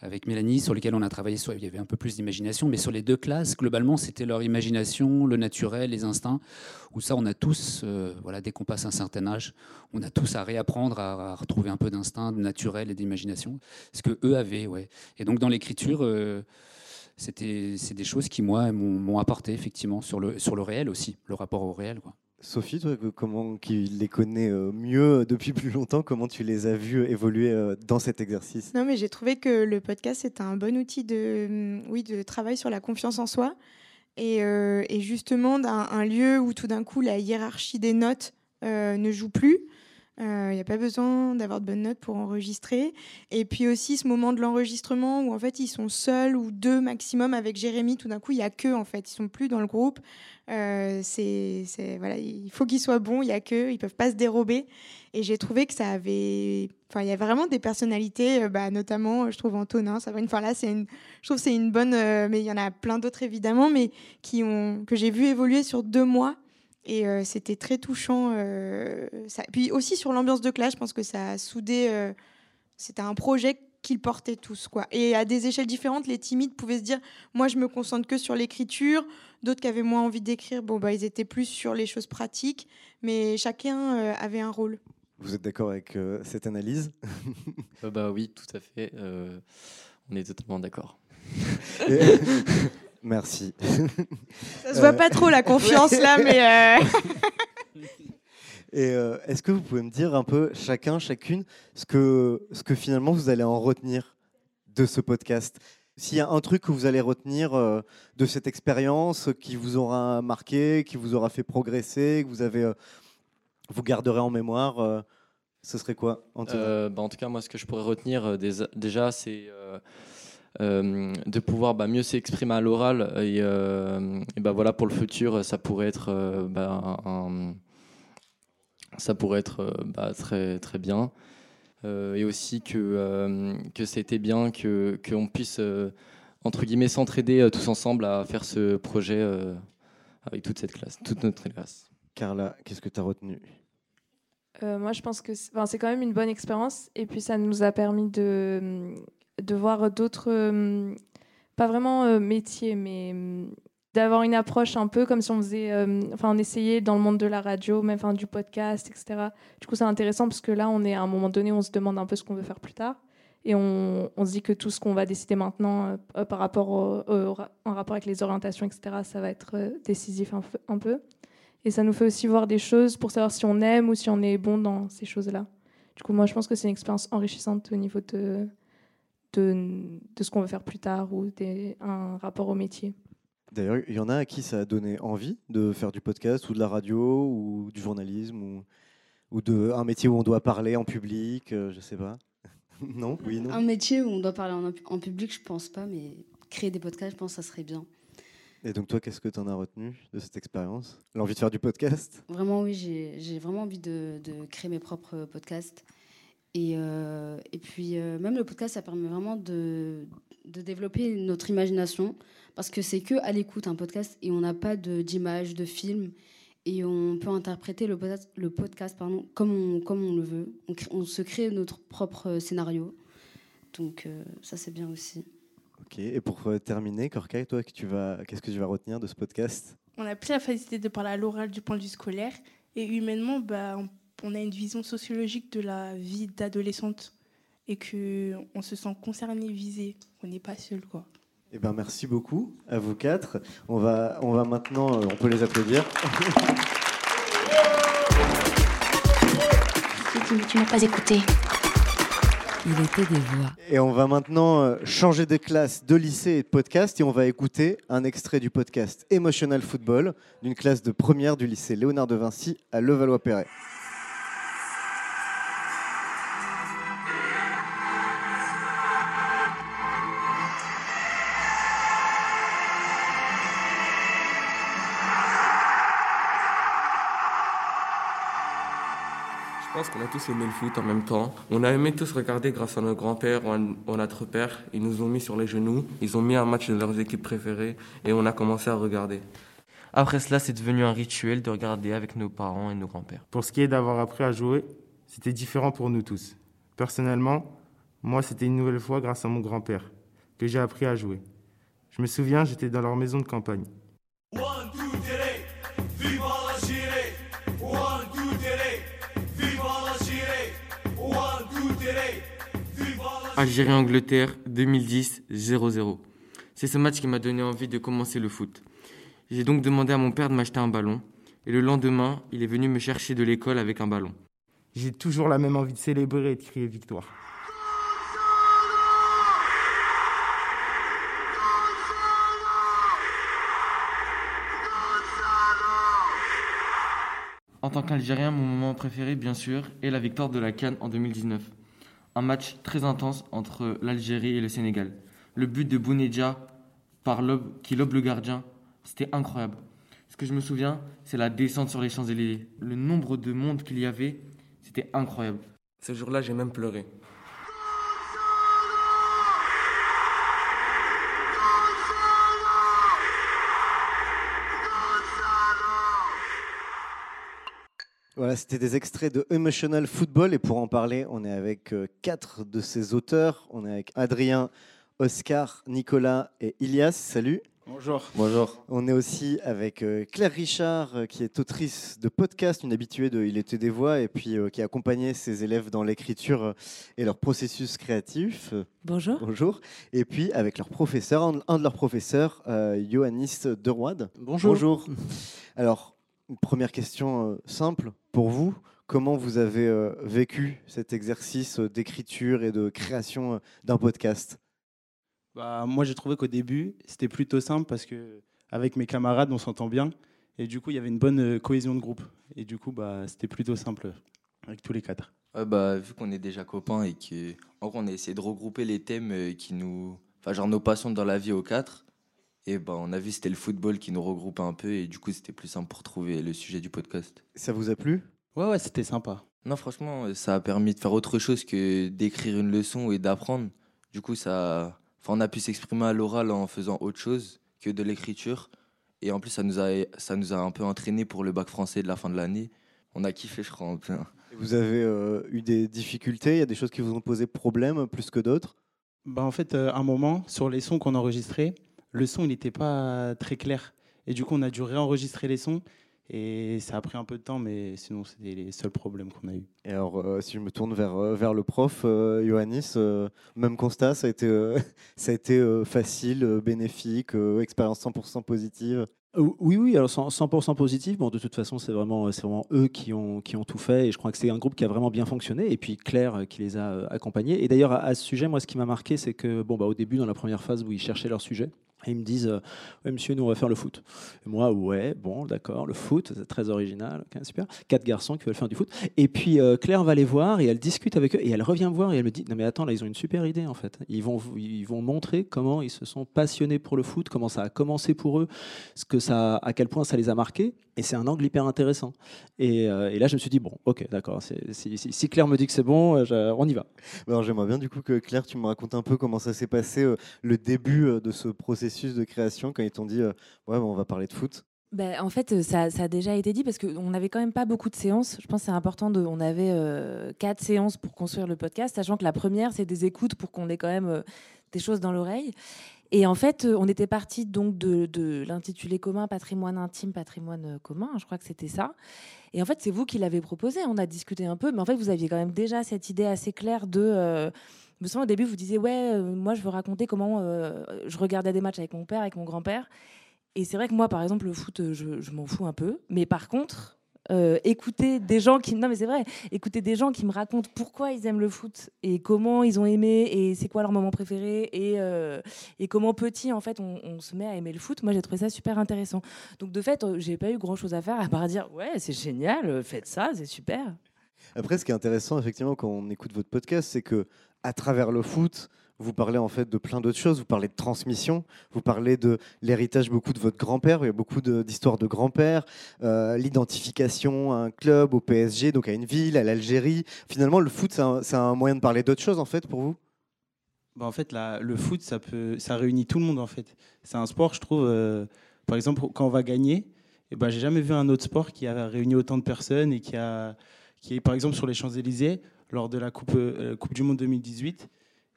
avec Mélanie, sur lesquelles on a travaillé, il y avait un peu plus d'imagination, mais sur les deux classes, globalement, c'était leur imagination, le naturel, les instincts, où ça, on a tous, voilà, dès qu'on passe un certain âge, on a tous à réapprendre à, retrouver un peu d'instinct, de naturel et d'imagination, ce que eux avaient, ouais. Et donc dans l'écriture, c'était c'est des choses qui moi m'ont apporté effectivement sur le sur le réel aussi, le rapport au réel quoi. Sophie, comment qui les connaît euh, mieux depuis *laughs* plus longtemps, comment tu les as vus évoluer euh, dans cet exercice? Non, mais j'ai trouvé que le podcast c'est un bon outil de mm, oui de travail sur la confiance en soi et, euh, justement d'un un lieu où tout d'un coup la hiérarchie des notes ne joue plus. Il euh, n'y a pas besoin d'avoir de bonnes notes pour enregistrer. Et puis aussi ce moment de l'enregistrement où en fait ils sont seuls ou deux maximum avec Jérémy. Tout d'un coup, il y a que en fait, ils sont plus dans le groupe. Euh, c'est, voilà, il faut qu'ils soient bons. Il y a que, ils peuvent pas se dérober. Et j'ai trouvé que ça avait, enfin, il y a vraiment des personnalités, euh, bah, notamment, je trouve Antonin, ça va une fois là, une, je trouve c'est une bonne, mais il y en a plein d'autres évidemment, mais qui ont, que j'ai vu évoluer sur deux mois et euh, c'était très touchant. Euh, ça... Puis aussi sur l'ambiance de classe, je pense que ça a soudé. Euh, c'était un projet qu'ils portaient tous. Quoi. Et à des échelles différentes, les timides pouvaient se dire Moi, je me concentre que sur l'écriture. D'autres qui avaient moins envie d'écrire, bon, bah, ils étaient plus sur les choses pratiques. Mais chacun avait un rôle. Vous êtes d'accord avec cette analyse? Bah oui, tout à fait. on est totalement d'accord. *laughs* *laughs* Merci. *laughs* Ça se voit pas trop la confiance là, *laughs* mais. Euh. *laughs* Et euh, est-ce que vous pouvez me dire un peu chacun, chacune, ce que, ce que finalement vous allez en retenir de ce podcast? S'il y a un truc que vous allez retenir euh, de cette expérience qui vous aura marqué, qui vous aura fait progresser, que vous avez, vous garderez en mémoire, ce serait quoi en, bah, en tout cas, moi, ce que je pourrais retenir déjà, c'est euh, de pouvoir bah, mieux s'exprimer à l'oral. Et, euh, bah, voilà, pour le futur, ça pourrait être, euh, bah, ça pourrait être bah, très, très bien. et aussi que, que c'était bien qu'on puisse, entre guillemets, s'entraider tous ensemble à faire ce projet avec toute cette classe, toute notre classe. Carla, qu'est-ce que tu as retenu moi, je pense que c'est quand même une bonne expérience. Et puis, ça nous a permis de, de voir d'autres, euh, pas vraiment euh, métiers, mais euh, d'avoir une approche un peu comme si on faisait, enfin on essayait dans le monde de la radio, même du podcast, etc. Du coup, c'est intéressant parce que là, on est à un moment donné, on se demande un peu ce qu'on veut faire plus tard. Et on, on se dit que tout ce qu'on va décider maintenant par rapport en rapport avec les orientations, etc., ça va être décisif un, un, peu. Et ça nous fait aussi voir des choses pour savoir si on aime ou si on est bon dans ces choses-là. Du coup, moi, je pense que c'est une expérience enrichissante au niveau de, de, ce qu'on veut faire plus tard ou des, un rapport au métier. D'ailleurs, il y en a à qui ça a donné envie de faire du podcast ou de la radio ou du journalisme ou, ou de un métier où on doit parler en public, euh, je sais pas. *laughs* non, oui, non? Un métier où on doit parler en, en, public, je pense pas, mais créer des podcasts, je pense que ça serait bien. Et donc toi, qu'est-ce que tu en as retenu de cette expérience? L'envie de faire du podcast? Vraiment, oui, j'ai vraiment envie de, de, créer mes propres podcasts. Et, euh, et puis, euh, même le podcast, ça permet vraiment de, de développer notre imagination, parce que c'est que à l'écoute un podcast et on n'a pas d'image, de, de film, et on peut interpréter le podcast, le podcast pardon, comme, on, comme on le veut. On, on se crée notre propre scénario. Donc, euh, ça, c'est bien aussi. Ok, et pour terminer, Korka, toi, qu'est-ce que tu vas retenir de ce podcast? On a pris la facilité de parler à l'oral du point de vue scolaire, et humainement, bah, on on a une vision sociologique de la vie d'adolescente et que on se sent concerné, visé. On n'est pas seul, quoi. Eh ben, merci beaucoup à vous quatre. On va, on va maintenant, euh, on peut les applaudir. Tu, m'as pas écouté. Il était des voix. Et on va maintenant euh, changer de classe, de lycée et de podcast et on va écouter un extrait du podcast Emotional Football d'une classe de première du lycée Léonard de Vinci à Levallois-Perret. Qu'on a tous aimé le foot en même temps. On a aimé tous regarder grâce à nos grands-pères ou à notre père. Ils nous ont mis sur les genoux, ils ont mis un match de leurs équipes préférées et on a commencé à regarder. Après cela, c'est devenu un rituel de regarder avec nos parents et nos grands-pères. Pour ce qui est d'avoir appris à jouer, c'était différent pour nous tous. Personnellement, moi, c'était une nouvelle fois grâce à mon grand-père que j'ai appris à jouer. Je me souviens, j'étais dans leur maison de campagne. Algérie-Angleterre 2010 0-0. C'est ce match qui m'a donné envie de commencer le foot. J'ai donc demandé à mon père de m'acheter un ballon et le lendemain, il est venu me chercher de l'école avec un ballon. J'ai toujours la même envie de célébrer et de crier victoire. En tant qu'Algérien, mon moment préféré, bien sûr, est la victoire de la Cannes en 2019 un match très intense entre l'Algérie et le Sénégal. Le but de Bounedja par qui lobe le gardien, c'était incroyable. Ce que je me souviens, c'est la descente sur les Champs-Élysées. Le nombre de monde qu'il y avait, c'était incroyable. Ce jour-là, j'ai même pleuré. Voilà, c'était des extraits de Emotional Football et pour en parler, on est avec euh, quatre de ses auteurs. On est avec Adrien, Oscar, Nicolas et Ilias. Salut. Bonjour. Bonjour. On est aussi avec euh, Claire Richard, euh, qui est autrice de podcast, une habituée de Il était des voix, et puis qui a accompagné ses élèves dans l'écriture et leur processus créatif. Bonjour. Bonjour. Et puis avec leur professeur, un de leurs professeurs, Johannis Deroide. Bonjour. Bonjour. Alors, une première question euh, simple pour vous. Comment vous avez euh, vécu cet exercice euh, d'écriture et de création d'un podcast? Bah, Moi, j'ai trouvé qu'au début, c'était plutôt simple parce que avec mes camarades, on s'entend bien. Et du coup, il y avait une bonne cohésion de groupe. Et du coup, bah, c'était plutôt simple avec tous les quatre. bah, vu qu'on est déjà copains et qu'en gros, on a essayé de regrouper les thèmes qui nous. Enfin, genre nos passions dans la vie aux quatre. Et ben, on a vu c'était le football qui nous regroupe un peu et du coup c'était plus simple pour trouver le sujet du podcast. Ça vous a plu? Ouais ouais c'était sympa. Non franchement ça a permis de faire autre chose que d'écrire une leçon et d'apprendre. Du coup ça, enfin, on a pu s'exprimer à l'oral en faisant autre chose que de l'écriture. Et en plus ça nous a ça nous a un peu entraîné pour le bac français de la fin de l'année. On a kiffé je crois. Vous avez euh, eu des difficultés? Il y a des choses qui vous ont posé problème plus que d'autres? Bah en fait, euh, un moment, sur les sons qu'on enregistrait, le son il n'était pas très clair. Et du coup, on a dû réenregistrer les sons. Et ça a pris un peu de temps, mais sinon, c'était les seuls problèmes qu'on a eu. Et alors, euh, si je me tourne vers, euh, vers le prof, euh, Johannis, même constat, ça a été, *laughs* ça a été facile, bénéfique, expérience 100% positive? Oui, oui, alors 100%, positif. Bon, de toute façon, c'est vraiment, c'est vraiment eux qui ont, qui ont tout fait. Et je crois que c'est un groupe qui a vraiment bien fonctionné. Et puis Claire qui les a accompagnés. Et d'ailleurs, à, ce sujet, moi, ce qui m'a marqué, c'est que, bon, bah, au début, dans la première phase où ils cherchaient leur sujet, ils me disent euh, Monsieur, nous, on va faire le foot. Et moi, ouais, bon, d'accord, le foot, c'est très original, super. Quatre garçons qui veulent faire du foot. Et puis euh, Claire va les voir et elle discute avec eux et elle revient me voir et elle me dit Non, mais attends, là, ils ont une super idée en fait. Ils vont, ils vont montrer comment ils se sont passionnés pour le foot, comment ça a commencé pour eux, ce que ça, à quel point ça les a marqués. Et c'est un angle hyper intéressant. Et, euh, et, là, je me suis dit Bon, ok, d'accord, si, Claire me dit que c'est bon, on y va. Alors, j'aimerais bien du coup que Claire, tu me racontes un peu comment ça s'est passé, le début de ce processus de création quand ils t'ont dit euh, ouais, on va parler de foot? Ben, en fait, ça, ça, a déjà été dit parce qu'on n'avait quand même pas beaucoup de séances. Je pense que c'est important. De, on avait euh, quatre séances pour construire le podcast, sachant que la première, c'est des écoutes pour qu'on ait quand même euh, des choses dans l'oreille. Et en fait, on était parti donc de, de l'intitulé commun patrimoine intime, patrimoine commun. Je crois que c'était ça. Et en fait, c'est vous qui l'avez proposé. On a discuté un peu, mais en fait, vous aviez quand même déjà cette idée assez claire de je me souviens au début, vous disiez ouais, euh, moi je veux raconter comment euh, je regardais des matchs avec mon père, avec mon grand-père. Et c'est vrai que moi, par exemple, le foot, euh, je, m'en fous un peu. Mais par contre, écouter des gens qui non mais c'est vrai, écouter des gens qui me racontent pourquoi ils aiment le foot et comment ils ont aimé et c'est quoi leur moment préféré et, et comment petit en fait on, se met à aimer le foot. Moi, j'ai trouvé ça super intéressant. Donc de fait, j'ai pas eu grand chose à faire à part dire ouais, c'est génial, faites ça, c'est super. Après, ce qui est intéressant, effectivement, quand on écoute votre podcast, c'est que à travers le foot, vous parlez en fait de plein d'autres choses. Vous parlez de transmission, vous parlez de l'héritage beaucoup de votre grand-père. Il y a beaucoup d'histoires de, grand-père, euh, l'identification à un club, au PSG, donc à une ville, à l'Algérie. Finalement, le foot, c'est un, moyen de parler d'autres choses en fait pour vous? Bah en fait, le foot, ça, peut, ça réunit tout le monde en fait. C'est un sport, je trouve. Euh, par exemple, quand on va gagner, eh ben, j'ai jamais vu un autre sport qui a réuni autant de personnes et qui a, qui est par exemple sur les Champs Élysées lors de la Coupe, euh, coupe du Monde 2018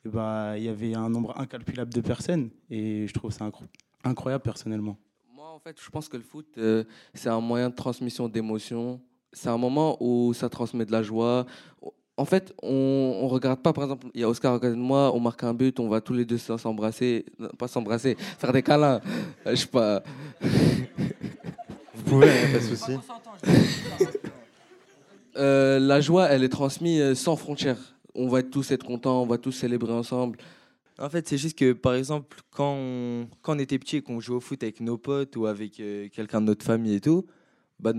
eh ben, il y avait un nombre incalculable de personnes. Et je trouve ça incroyable personnellement. Moi, en fait, je pense que le foot, euh, c'est un moyen de transmission d'émotions. C'est un moment où ça transmet de la joie. En fait, on ne regarde pas, par exemple, il y a Oscar à côté de moi, on marque un but, on va tous les deux s'embrasser, pas s'embrasser, faire des câlins. Euh, je sais pas. Vous pouvez, hein, pas de souci. Euh, la joie, elle est transmise sans frontières on va tous être contents, on va tous célébrer ensemble. En fait, c'est juste que, par exemple, quand on, quand on était petit et qu'on jouait au foot avec nos potes ou avec euh, quelqu'un de notre famille et tout, bah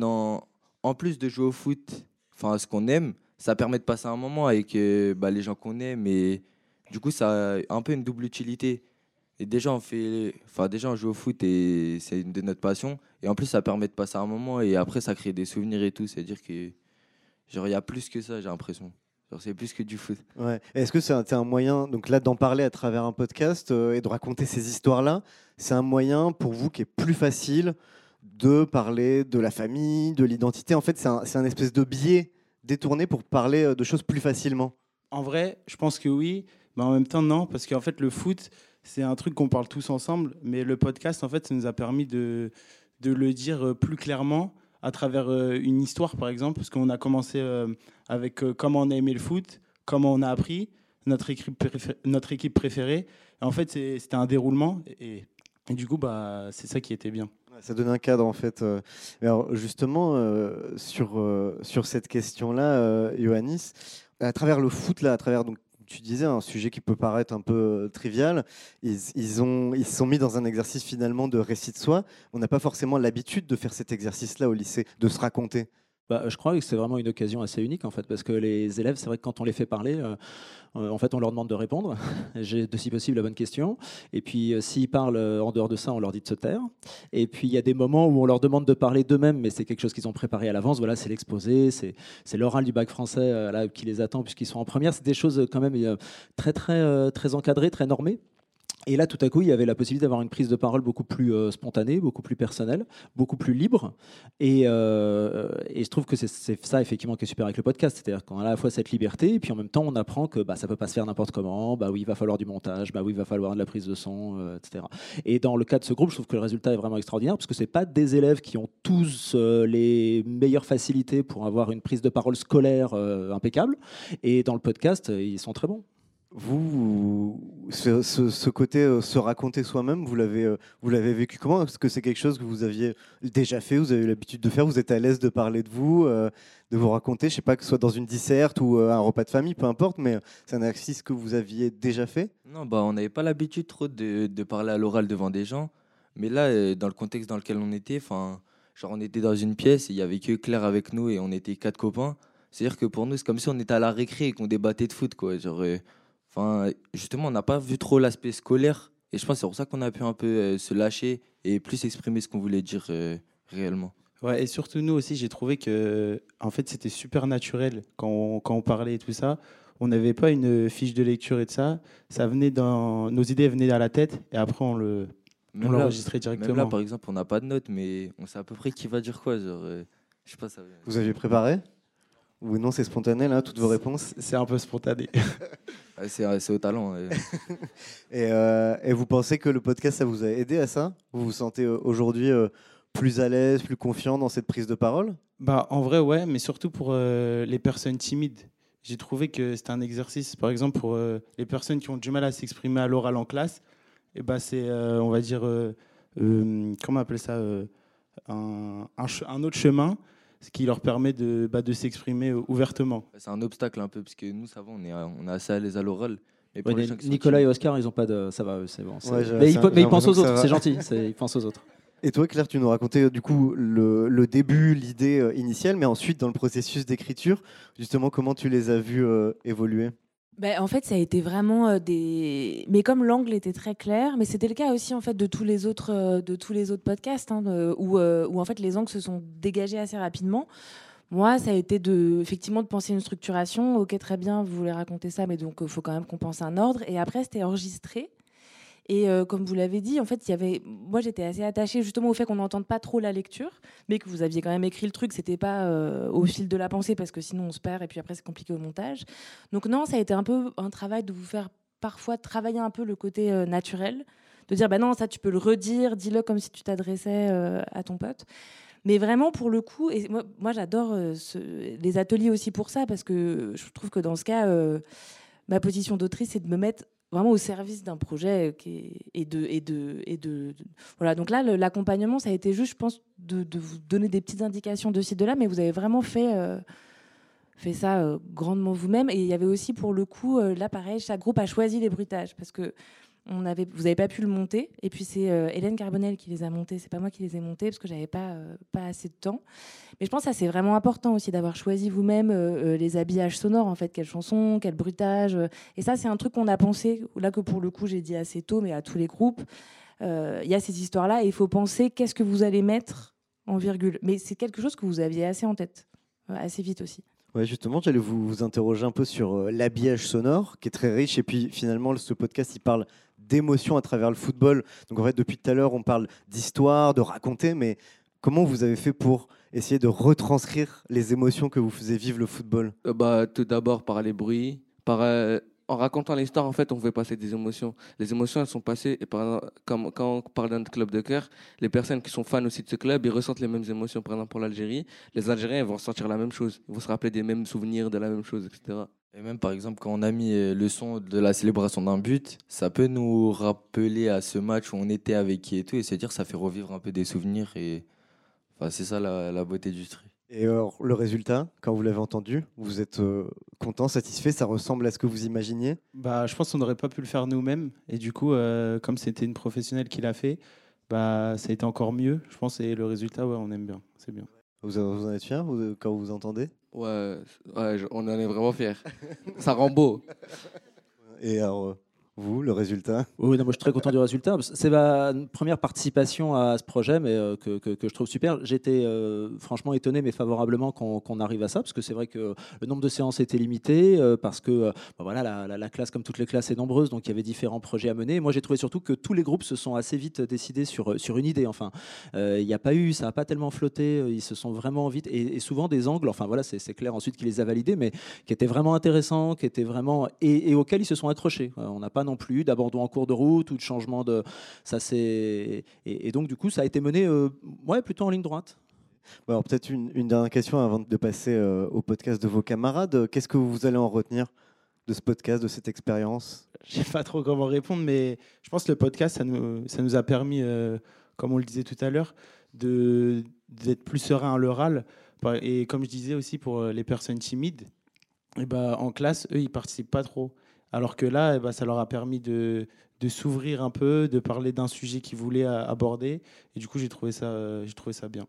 en plus de jouer au foot, enfin ce qu'on aime, ça permet de passer un moment avec euh, bah, les gens qu'on aime et du coup, ça a un peu une double utilité. Et déjà, on fait, déjà, on joue au foot et c'est une de notre passion. Et en plus, ça permet de passer un moment et après, ça crée des souvenirs et tout. C'est-à-dire que, genre, il y a plus que ça, j'ai l'impression. C'est plus que du foot. Ouais. Est-ce que c'est un, moyen, donc là, d'en parler à travers un podcast euh, et de raconter ces histoires-là, c'est un moyen pour vous qui est plus facile de parler de la famille, de l'identité? En fait, c'est un, un, espèce de biais détourné pour parler euh, de choses plus facilement En vrai, je pense que oui, mais en même temps, non, parce qu'en fait, le foot, c'est un truc qu'on parle tous ensemble, mais le podcast, en fait, ça nous a permis de, de le dire euh, plus clairement à travers euh, une histoire, par exemple, parce qu'on a commencé euh, avec euh, comment on a aimé le foot, comment on a appris, notre équipe, préférée, notre équipe préférée. en fait, c'était un déroulement, et, du coup, bah, c'est ça qui était bien. Ça donne un cadre en fait. Alors justement sur sur cette question-là, Johannis, à travers le foot là, à travers donc tu disais, un sujet qui peut paraître un peu euh, trivial, ils, ont, ils se sont mis dans un exercice finalement de récit de soi. On n'a pas forcément l'habitude de faire cet exercice-là au lycée, de se raconter. Bah, je crois que c'est vraiment une occasion assez unique en fait, parce que les élèves, c'est vrai que quand on les fait parler, euh, euh, en fait, on leur demande de répondre, *laughs* j'ai de si possible la bonne question, et puis euh, s'ils parlent en dehors de ça, on leur dit de se taire. Et puis il y a des moments où on leur demande de parler d'eux-mêmes, mais c'est quelque chose qu'ils ont préparé à l'avance. Voilà, c'est l'exposé, c'est l'oral du bac français qui les attend puisqu'ils sont en première. C'est des choses quand même très très très encadrées, très normées. Et là, tout à coup, il y avait la possibilité d'avoir une prise de parole beaucoup plus euh, spontanée, beaucoup plus personnelle, beaucoup plus libre. Et, euh, je trouve que c'est ça, effectivement, qui est super avec le podcast. C'est-à-dire qu'on a à la fois cette liberté, et puis en même temps, on apprend que bah, ça peut pas se faire n'importe comment. Bah oui, il va falloir du montage, bah oui, il va falloir de la prise de son, euh, etc. Et dans le cas de ce groupe, je trouve que le résultat est vraiment extraordinaire, parce que ce pas des élèves qui ont tous les meilleures facilités pour avoir une prise de parole scolaire impeccable. Et dans le podcast, ils sont très bons. Vous, ce, côté euh, se raconter soi-même, vous l'avez, euh, vous l'avez vécu comment? Est-ce que c'est quelque chose que vous aviez déjà fait, vous avez eu l'habitude de faire, vous êtes à l'aise de parler de vous, euh, de vous raconter, je sais pas que ce soit dans une disserte ou un repas de famille, peu importe, mais c'est un exercice que vous aviez déjà fait? Non, bah on n'avait pas l'habitude trop de, parler à l'oral devant des gens, mais là, dans le contexte dans lequel on était, genre on était dans une pièce, il y avait que Claire avec nous et on était quatre copains. C'est-à-dire que pour nous, c'est comme si on était à la récré et qu'on débattait de foot, quoi. Genre, Enfin, justement, on n'a pas vu trop l'aspect scolaire. Et je pense que c'est pour ça qu'on a pu un peu euh, se lâcher et plus exprimer ce qu'on voulait dire euh, réellement. Ouais, et surtout nous aussi, j'ai trouvé que en fait, c'était super naturel quand on, quand on parlait et tout ça. On n'avait pas une fiche de lecture et de ça. Ça venait dans nos idées venaient à la tête et après on le on l'enregistrait directement. Même là, par exemple, on n'a pas de notes, mais on sait à peu près qui va dire quoi. Genre, euh, je sais pas, ça... Vous aviez préparé? Ou non, c'est spontané, là, toutes vos réponses C'est un peu spontané. *laughs* c'est au talent. *laughs* Euh, et, vous pensez que le podcast, ça vous a aidé à ça? Vous vous sentez euh, aujourd'hui euh, plus à l'aise, plus confiant dans cette prise de parole? Bah, En vrai, ouais, mais surtout pour les personnes timides. J'ai trouvé que c'était un exercice, par exemple, pour les personnes qui ont du mal à s'exprimer à l'oral en classe. Et bah, c'est, on va dire, comment on appelle ça un, un, autre chemin ce qui leur permet de, bah, de s'exprimer ouvertement. C'est un obstacle un peu, parce que nous, ça va, on est, on est assez à l'aise à l'oral. Nicolas et Oscar, ils ont pas de. Ça va, c'est bon. mais, ils, pensent aux autres, c'est gentil, ils pensent aux autres. Et toi, Claire, tu nous racontais du coup le, le début, l'idée euh, initiale, mais ensuite dans le processus d'écriture, justement, comment tu les as vus euh, évoluer? Ben, en fait, ça a été vraiment euh, des. Mais comme l'angle était très clair, mais c'était le cas aussi en fait de tous les autres, euh, de tous les autres podcasts hein, où, euh, où en fait les angles se sont dégagés assez rapidement. Moi, ça a été de, effectivement de penser une structuration. Ok, très bien, vous voulez raconter ça, mais donc il faut quand même qu'on pense un ordre. Et après, c'était enregistré. Et euh, comme vous l'avez dit, en fait, il y avait, moi, j'étais assez attachée justement au fait qu'on n'entende pas trop la lecture, mais que vous aviez quand même écrit le truc. C'était pas euh, au fil de la pensée parce que sinon on se perd et puis après c'est compliqué au montage. Donc non, ça a été un peu un travail de vous faire parfois travailler un peu le côté euh, naturel, de dire bah non ça tu peux le redire, dis-le comme si tu t'adressais à ton pote. Mais vraiment pour le coup, et moi, moi j'adore les ateliers aussi pour ça parce que je trouve que dans ce cas, ma position d'autrice c'est de me mettre vraiment au service d'un projet est- et de et de et de, voilà donc là l'accompagnement ça a été juste je pense de, de vous donner des petites indications de ci de là mais vous avez vraiment fait euh, fait ça euh, grandement vous-même. Et il y avait aussi, pour le coup, euh, là, pareil, chaque groupe a choisi les bruitages parce que on avait, vous n'avez pas pu le monter. Et puis c'est euh, Hélène Carbonel qui les a montés. C'est pas moi qui les ai montés parce que j'avais pas euh, pas assez de temps. Mais je pense que c'est vraiment important aussi d'avoir choisi vous-même euh, les habillages sonores en fait, quelles chansons, quel bruitage. et ça c'est un truc qu'on a pensé là que pour le coup j'ai dit assez tôt, mais à tous les groupes. Il y a ces histoires-là et il faut penser qu'est-ce que vous allez mettre en virgule. Mais c'est quelque chose que vous aviez assez en tête, assez vite aussi. Ouais, justement, j'allais vous, vous interroger un peu sur l'habillage sonore, qui est très riche. Et puis finalement, ce podcast, il parle d'émotion à travers le football. Donc en fait, depuis tout à l'heure, on parle d'histoire, de raconter, mais comment vous avez fait pour essayer de retranscrire les émotions que vous faisiez vivre le football? Euh, bah, Tout d'abord par les bruits, par, euh, en racontant l'histoire, en fait, on fait passer des émotions. Les émotions, elles sont passées, et par exemple, comme, quand on parle d'un club de cœur, les personnes qui sont fans aussi de ce club, ils ressentent les mêmes émotions. Par exemple, pour l'Algérie, les Algériens ils vont ressentir la même chose. Ils vont se rappeler des mêmes souvenirs, de la même chose, etc. Et même par exemple, quand on a mis euh, le son de la célébration d'un but, ça peut nous rappeler à ce match où on était avec qui et tout, et se dire ça fait revivre un peu des souvenirs. Et enfin, c'est ça la, la beauté du stream. Et alors, le résultat, quand vous l'avez entendu, vous êtes euh, content, satisfait Ça ressemble à ce que vous imaginiez? Bah, je pense qu'on n'aurait pas pu le faire nous-mêmes. Et du coup, euh, comme c'était une professionnelle qui l'a fait, bah, ça a été encore mieux, je pense. Et le résultat, ouais, on aime bien. C'est bien. Vous, vous en êtes fier vous, quand vous entendez? Ouais, ouais, on en est vraiment fiers. ça rend beau. Et alors, euh, vous, le résultat? Oui, non, moi je suis très content du résultat. C'est ma première participation à ce projet, mais euh, que, que- je trouve super. J'étais euh, franchement étonné, mais favorablement qu'on arrive à ça, parce que c'est vrai que le nombre de séances était limité, euh, parce que bah voilà, la, la- la classe, comme toutes les classes, est nombreuse, donc il y avait différents projets à mener. Moi j'ai trouvé surtout que tous les groupes se sont assez vite décidés sur, sur une idée. Enfin, il n'y a pas eu, ça n'a pas tellement flotté. Ils se sont vraiment vite, et, souvent des angles. Enfin voilà, c'est clair ensuite qui les a validés, mais qui étaient vraiment intéressants, qui étaient vraiment et, et auxquels ils se sont accrochés. On n'a pas non plus d'abandon en cours de route ou de changement de. Ça c'est et, et donc du coup ça a été mené, euh, ouais, plutôt en ligne droite. Alors peut-être une, une dernière question avant de passer euh, au podcast de vos camarades. Qu'est-ce que vous allez en retenir de ce podcast, de cette expérience? Je sais pas trop comment répondre, mais je pense que le podcast, ça nous, ça nous a permis, euh, comme on le disait tout à l'heure, de d'être plus serein à l'oral. Et comme je disais aussi pour les personnes timides, et ben, en classe, eux, ils participent pas trop. Alors que là, eh ben, ça leur a permis de, de s'ouvrir un peu, de parler d'un sujet qu'ils voulaient a- aborder. Et du coup, j'ai trouvé ça, euh, j'ai trouvé ça bien.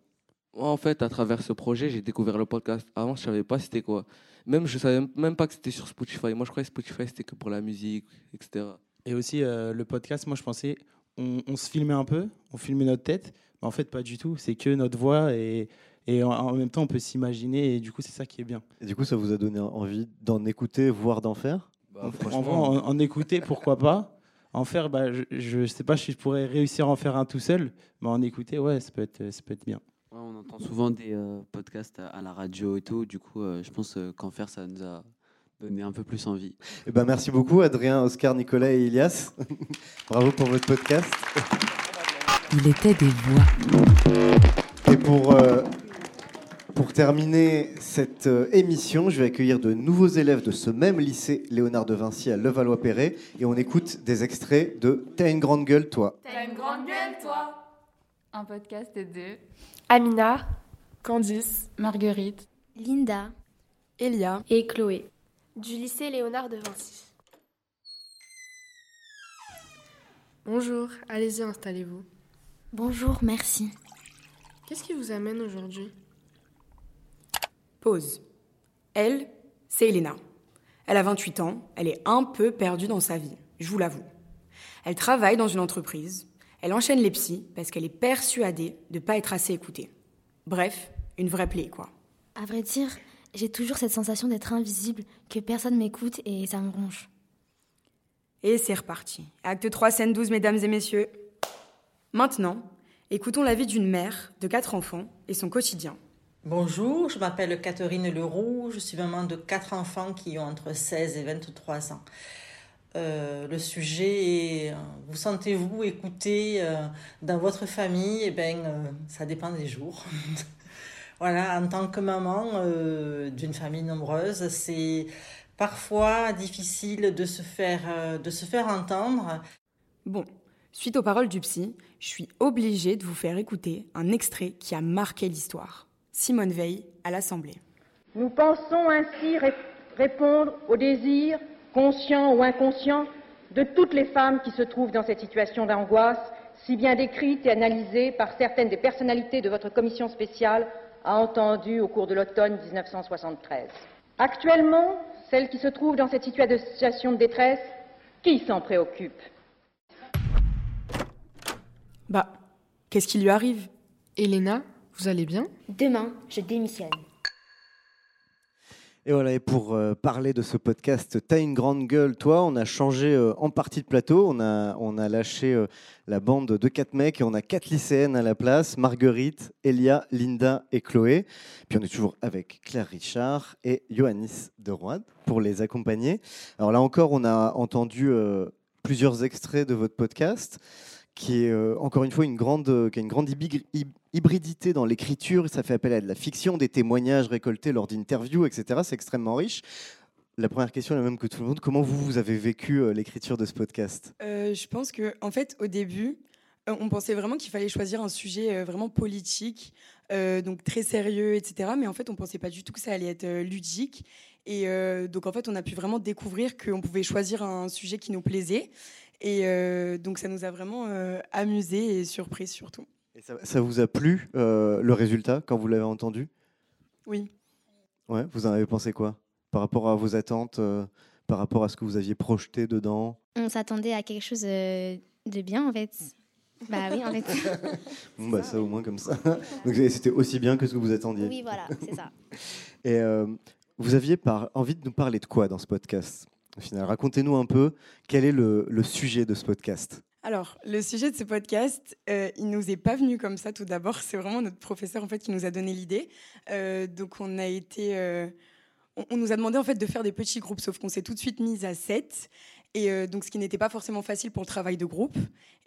Moi, en fait, à travers ce projet, j'ai découvert le podcast. Avant, je savais pas c'était quoi. Même, je savais même pas que c'était sur Spotify. Moi, je croyais que Spotify, c'était que pour la musique, etc. Et aussi, euh, le podcast, moi, je pensais, on, on se filmait un peu, on filmait notre tête, mais en fait, pas du tout. C'est que notre voix et, et en, en même temps, on peut s'imaginer, et du coup, c'est ça qui est bien. Et du coup, ça vous a donné envie d'en écouter, voire d'en faire? En, en, vrai, en- en écouter, pourquoi pas En faire, bah, je, je sais pas si je pourrais réussir à en faire un tout seul, mais en écouter, ouais, ça peut être, ça peut être bien. Ouais, on entend souvent des euh, podcasts à, à la radio et tout. Du coup, euh, je pense euh, qu'en faire, ça nous a donné un peu plus envie. Eh ben, merci beaucoup, Adrien, Oscar, Nicolas et Elias. *laughs* Bravo pour votre podcast. Il était des voix. Et pour, euh, pour terminer cette euh, émission, je vais accueillir de nouveaux élèves de ce même lycée Léonard de Vinci à Levallois-Perret et on écoute des extraits de T'as une grande gueule, toi. T'as une grande gueule, toi Un podcast de Amina, Candice, Marguerite, Linda, Elia et Chloé, du lycée Léonard de Vinci. Bonjour, allez-y, installez-vous. Bonjour, merci. Qu'est-ce qui vous amène aujourd'hui? Pause. Elle, c'est Elena. Elle a 28 ans, elle est un peu perdue dans sa vie, je vous l'avoue. Elle travaille dans une entreprise, elle enchaîne les psys parce qu'elle est persuadée de ne pas être assez écoutée. Bref, une vraie plaie, quoi. À vrai dire, j'ai toujours cette sensation d'être invisible, que personne m'écoute et ça me ronge. Et c'est reparti. Acte 3, scène 12, mesdames et messieurs. Maintenant, écoutons la vie d'une mère de quatre enfants et son quotidien. Bonjour, je m'appelle Catherine Leroux, je suis maman de quatre enfants qui ont entre 16 et 23 ans. Euh, le sujet est, euh, vous sentez-vous écouté euh, dans votre famille? Eh bien, ça dépend des jours. *laughs* voilà, en tant que maman d'une famille nombreuse, c'est parfois difficile de se faire, de se faire entendre. Bon, suite aux paroles du psy, je suis obligée de vous faire écouter un extrait qui a marqué l'histoire. Simone Veil à l'Assemblée. Nous pensons ainsi répondre aux désirs, conscients ou inconscients, de toutes les femmes qui se trouvent dans cette situation d'angoisse, si bien décrite et analysée par certaines des personnalités de votre commission spéciale, a entendu au cours de l'automne 1973. Actuellement, celles qui se trouvent dans cette situation de détresse, qui s'en préoccupe? Bah, qu'est-ce qui lui arrive? Elena, vous allez bien? Demain, je démissionne. Et voilà, et pour euh, parler de ce podcast, T'as une grande gueule, toi, on a changé euh, en partie de plateau, on a, on a lâché euh, la bande de quatre mecs et on a quatre lycéennes à la place, Marguerite, Elia, Linda et Chloé. Puis on est toujours avec Claire Richard et Johannis de Roide pour les accompagner. Alors là encore, on a entendu plusieurs extraits de votre podcast qui est euh, encore une fois une grande, euh, qui a une grande hybridité dans l'écriture. Ça fait appel à de la fiction, des témoignages récoltés lors d'interviews, etc. C'est extrêmement riche. La première question est la même que tout le monde. Comment vous, vous avez vécu euh, l'écriture de ce podcast? Je pense que, en fait, au début, on pensait vraiment qu'il fallait choisir un sujet vraiment politique, donc très sérieux, etc. Mais en fait, on pensait pas du tout que ça allait être ludique. Et donc, en fait, on a pu vraiment découvrir qu'on pouvait choisir un sujet qui nous plaisait. Et euh, donc ça nous a vraiment euh, amusé et surpris surtout. Et ça, vous a plu euh, le résultat quand vous l'avez entendu? Oui. Ouais, vous en avez pensé quoi? Par rapport à vos attentes, par rapport à ce que vous aviez projeté dedans? On s'attendait à quelque chose de bien en fait. Bah oui, en fait. *laughs* bon, bah ça au moins comme ça. *laughs* Donc c'était aussi bien que ce que vous attendiez. Oui, voilà, c'est ça. *laughs* Et vous aviez par... envie de nous parler de quoi dans ce podcast? Au final, racontez-nous un peu quel est le, sujet de ce podcast. Alors, le sujet de ce podcast, euh, il nous est pas venu comme ça tout d'abord. *laughs* C'est vraiment notre professeur en fait qui nous a donné l'idée. Euh, donc, on a été, euh, on, nous a demandé en fait de faire des petits groupes, sauf qu'on s'est tout de suite mis à 7. Et euh, donc, ce qui n'était pas forcément facile pour le travail de groupe.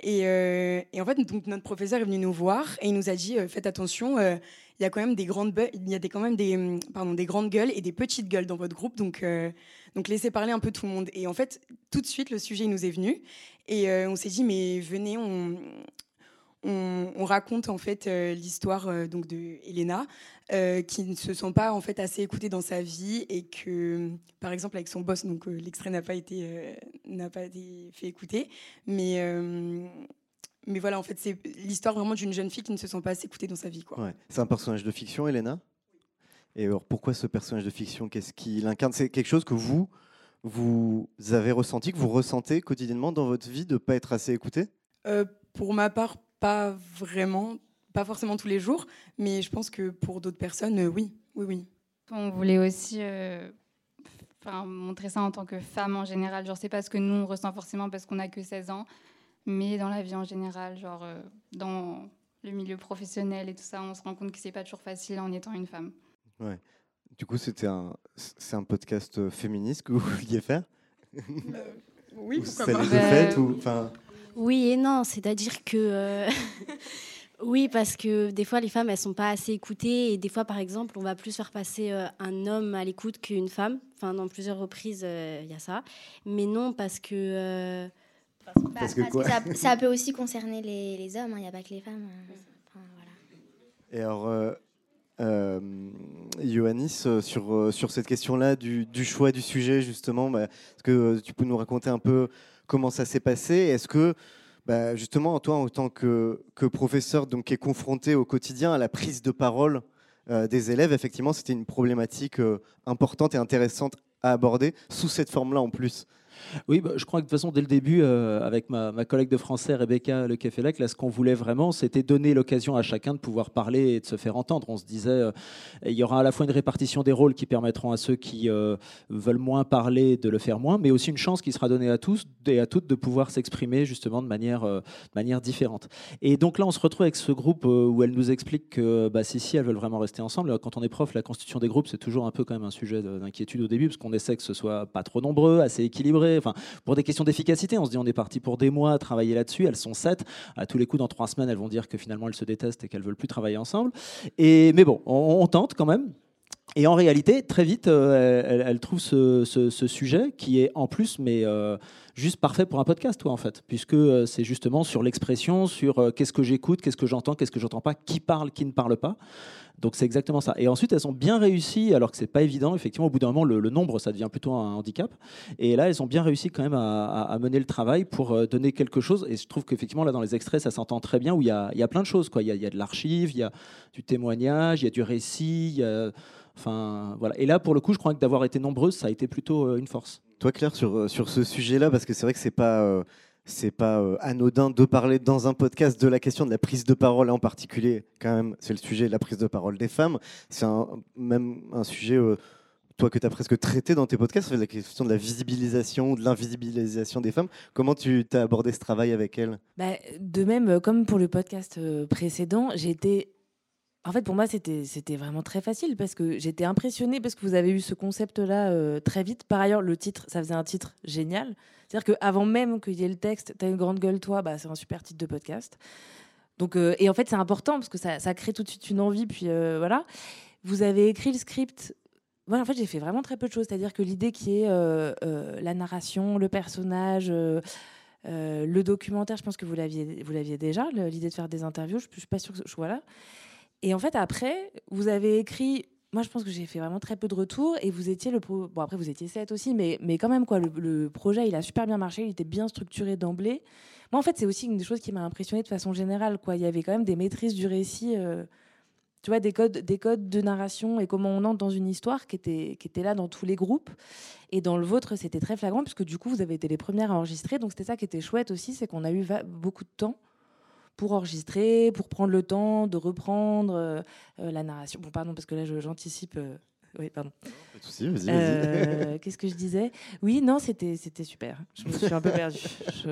Et, et, en fait, donc, notre professeur est venu nous voir et il nous a dit faites attention, il y a quand même des grandes, il y a des, quand même des, pardon, des grandes gueules et des petites gueules dans votre groupe. Donc, donc laissez parler un peu tout le monde. Et en fait, tout de suite, le sujet nous est venu. Et euh, on s'est dit, mais venez, on, on, raconte en fait euh, l'histoire euh, donc de Elena, qui ne se sent pas en fait assez écoutée dans sa vie et que, par exemple, avec son boss, donc l'extrait n'a pas été n'a pas été fait écouter, mais mais voilà, en fait, c'est l'histoire vraiment d'une jeune fille qui ne se sent pas assez écoutée dans sa vie. Quoi. C'est un personnage de fiction, Elena? Et alors, pourquoi ce personnage de fiction? Qu'est-ce qu'il incarne? C'est quelque chose que vous, vous avez ressenti, que vous ressentez quotidiennement dans votre vie de ne pas être assez écouté euh, Pour ma part, pas vraiment, pas forcément tous les jours, mais je pense que pour d'autres personnes, euh, oui, oui, oui. On voulait aussi euh, montrer ça en tant que femme en général. Genre, c'est pas ce que nous on ressent forcément parce qu'on a que 16 ans, mais dans la vie en général, genre dans le milieu professionnel et tout ça, on se rend compte que c'est pas toujours facile en étant une femme. Ouais. Du coup, c'était un, c'est un podcast euh, féministe que vous vouliez faire? Euh, Oui, pourquoi pas. fait, ou, Oui et non, c'est-à-dire que euh, *laughs* oui, parce que des fois les femmes elles sont pas assez écoutées et des fois par exemple on va plus faire passer un homme à l'écoute qu'une femme. Enfin, dans plusieurs reprises il y a ça, mais non parce que parce, que, quoi ça, peut aussi concerner les, les hommes, il hein, n'y a pas que les femmes. Enfin, voilà. Et alors, euh, Ioannis, euh, sur, euh, sur cette question-là du, choix du sujet, justement, bah, est-ce que euh, tu peux nous raconter un peu comment ça s'est passé? Est-ce que, bah, justement, toi, en tant que, que, professeur donc, qui est confronté au quotidien à la prise de parole des élèves, effectivement, c'était une problématique importante et intéressante à aborder sous cette forme-là en plus? Oui, bah, je crois que de toute façon, dès le début, euh, avec ma, collègue de français, Rebecca Le Café Lac, là, ce qu'on voulait vraiment, c'était donner l'occasion à chacun de pouvoir parler et de se faire entendre. On se disait, euh, il y aura à la fois une répartition des rôles qui permettront à ceux qui euh, veulent moins parler de le faire moins, mais aussi une chance qui sera donnée à tous et à toutes de pouvoir s'exprimer justement de manière, manière différente. Et donc là, on se retrouve avec ce groupe où elle nous explique que bah, si, si, elles veulent vraiment rester ensemble. Quand on est prof, la constitution des groupes, c'est toujours un peu quand même un sujet de- d'inquiétude au début, parce qu'on essaie que ce soit pas trop nombreux, assez équilibré. Enfin, pour des questions d'efficacité, on se dit on est parti pour des mois à travailler là-dessus. Elles sont sept. À tous les coups, dans trois semaines, elles vont dire que finalement elles se détestent et qu'elles veulent plus travailler ensemble. Et mais bon, on, on tente quand même. Et en réalité, très vite, euh, elle, trouve ce, sujet qui est en plus, mais euh, juste parfait pour un podcast, toi, en fait, puisque euh, c'est justement sur l'expression, sur euh, qu'est-ce que j'écoute, qu'est-ce que j'entends, qu'est-ce que j'entends pas, qui parle, qui ne parle pas. Donc c'est exactement ça. Et ensuite, elles ont bien réussi, alors que c'est pas évident. Effectivement, au bout d'un moment, le, nombre, ça devient plutôt un handicap. Et là, elles ont bien réussi quand même à, mener le travail pour donner quelque chose. Et je trouve qu'effectivement, là, dans les extraits, ça s'entend très bien, où il y a, plein de choses. Il, y a, y a de l'archive, il y a du témoignage, il y a du récit. il y a- Enfin, voilà. Et là, pour le coup, je crois que d'avoir été nombreuses, ça a été plutôt euh, une force. Toi, Claire, sur, euh, sur ce sujet-là, parce que c'est vrai que c'est pas, euh, c'est pas euh, anodin de parler dans un podcast de la question de la prise de parole, en particulier, quand même, c'est le sujet de la prise de parole des femmes. C'est même un sujet, euh, toi, que tu as presque traité dans tes podcasts, c'est la question de la visibilisation ou de l'invisibilisation des femmes. Comment tu as abordé ce travail avec elles? Bah, de même, comme pour le podcast précédent, j'ai été. En fait, pour moi, c'était vraiment très facile parce que j'étais impressionnée parce que vous avez eu ce concept-là euh, très vite. Par ailleurs, le titre, ça faisait un titre génial. C'est-à-dire qu'avant même qu'il y ait le texte, T'as une grande gueule, toi, bah, c'est un super titre de podcast. Donc, euh, et en fait, c'est important parce que ça, crée tout de suite une envie. Puis euh, voilà. Vous avez écrit le script. Voilà, en fait, j'ai fait vraiment très peu de choses. C'est-à-dire que l'idée qui est la narration, le personnage. le documentaire, je pense que vous l'aviez, déjà, l'idée de faire des interviews. Je ne suis pas sûre que je voilà. Et en fait, après, vous avez écrit. Moi, je pense que j'ai fait vraiment très peu de retours et vous étiez le. pro- Bon, après, vous étiez sept aussi, mais, mais quand même, quoi. Le, projet, il a super bien marché, il était bien structuré d'emblée. Moi, en fait, c'est aussi une des choses qui m'a impressionné de façon générale, quoi. Il y avait quand même des maîtrises du récit. euh, tu vois, des codes, des codes de narration et comment on entre dans une histoire qui était, qui était là dans tous les groupes. Et dans le vôtre, c'était très flagrant, puisque du coup, vous avez été les premières à enregistrer. Donc, c'était ça qui était chouette aussi, c'est qu'on a eu beaucoup de temps pour enregistrer, pour prendre le temps de reprendre euh, euh, la narration. Bon, pardon, parce que là, j'anticipe. euh, Oui, pardon. Pas de souci, vas-y, vas-y. Euh, Qu'est-ce que je disais? Oui, non, c'était super. Je me suis un peu perdue. Je-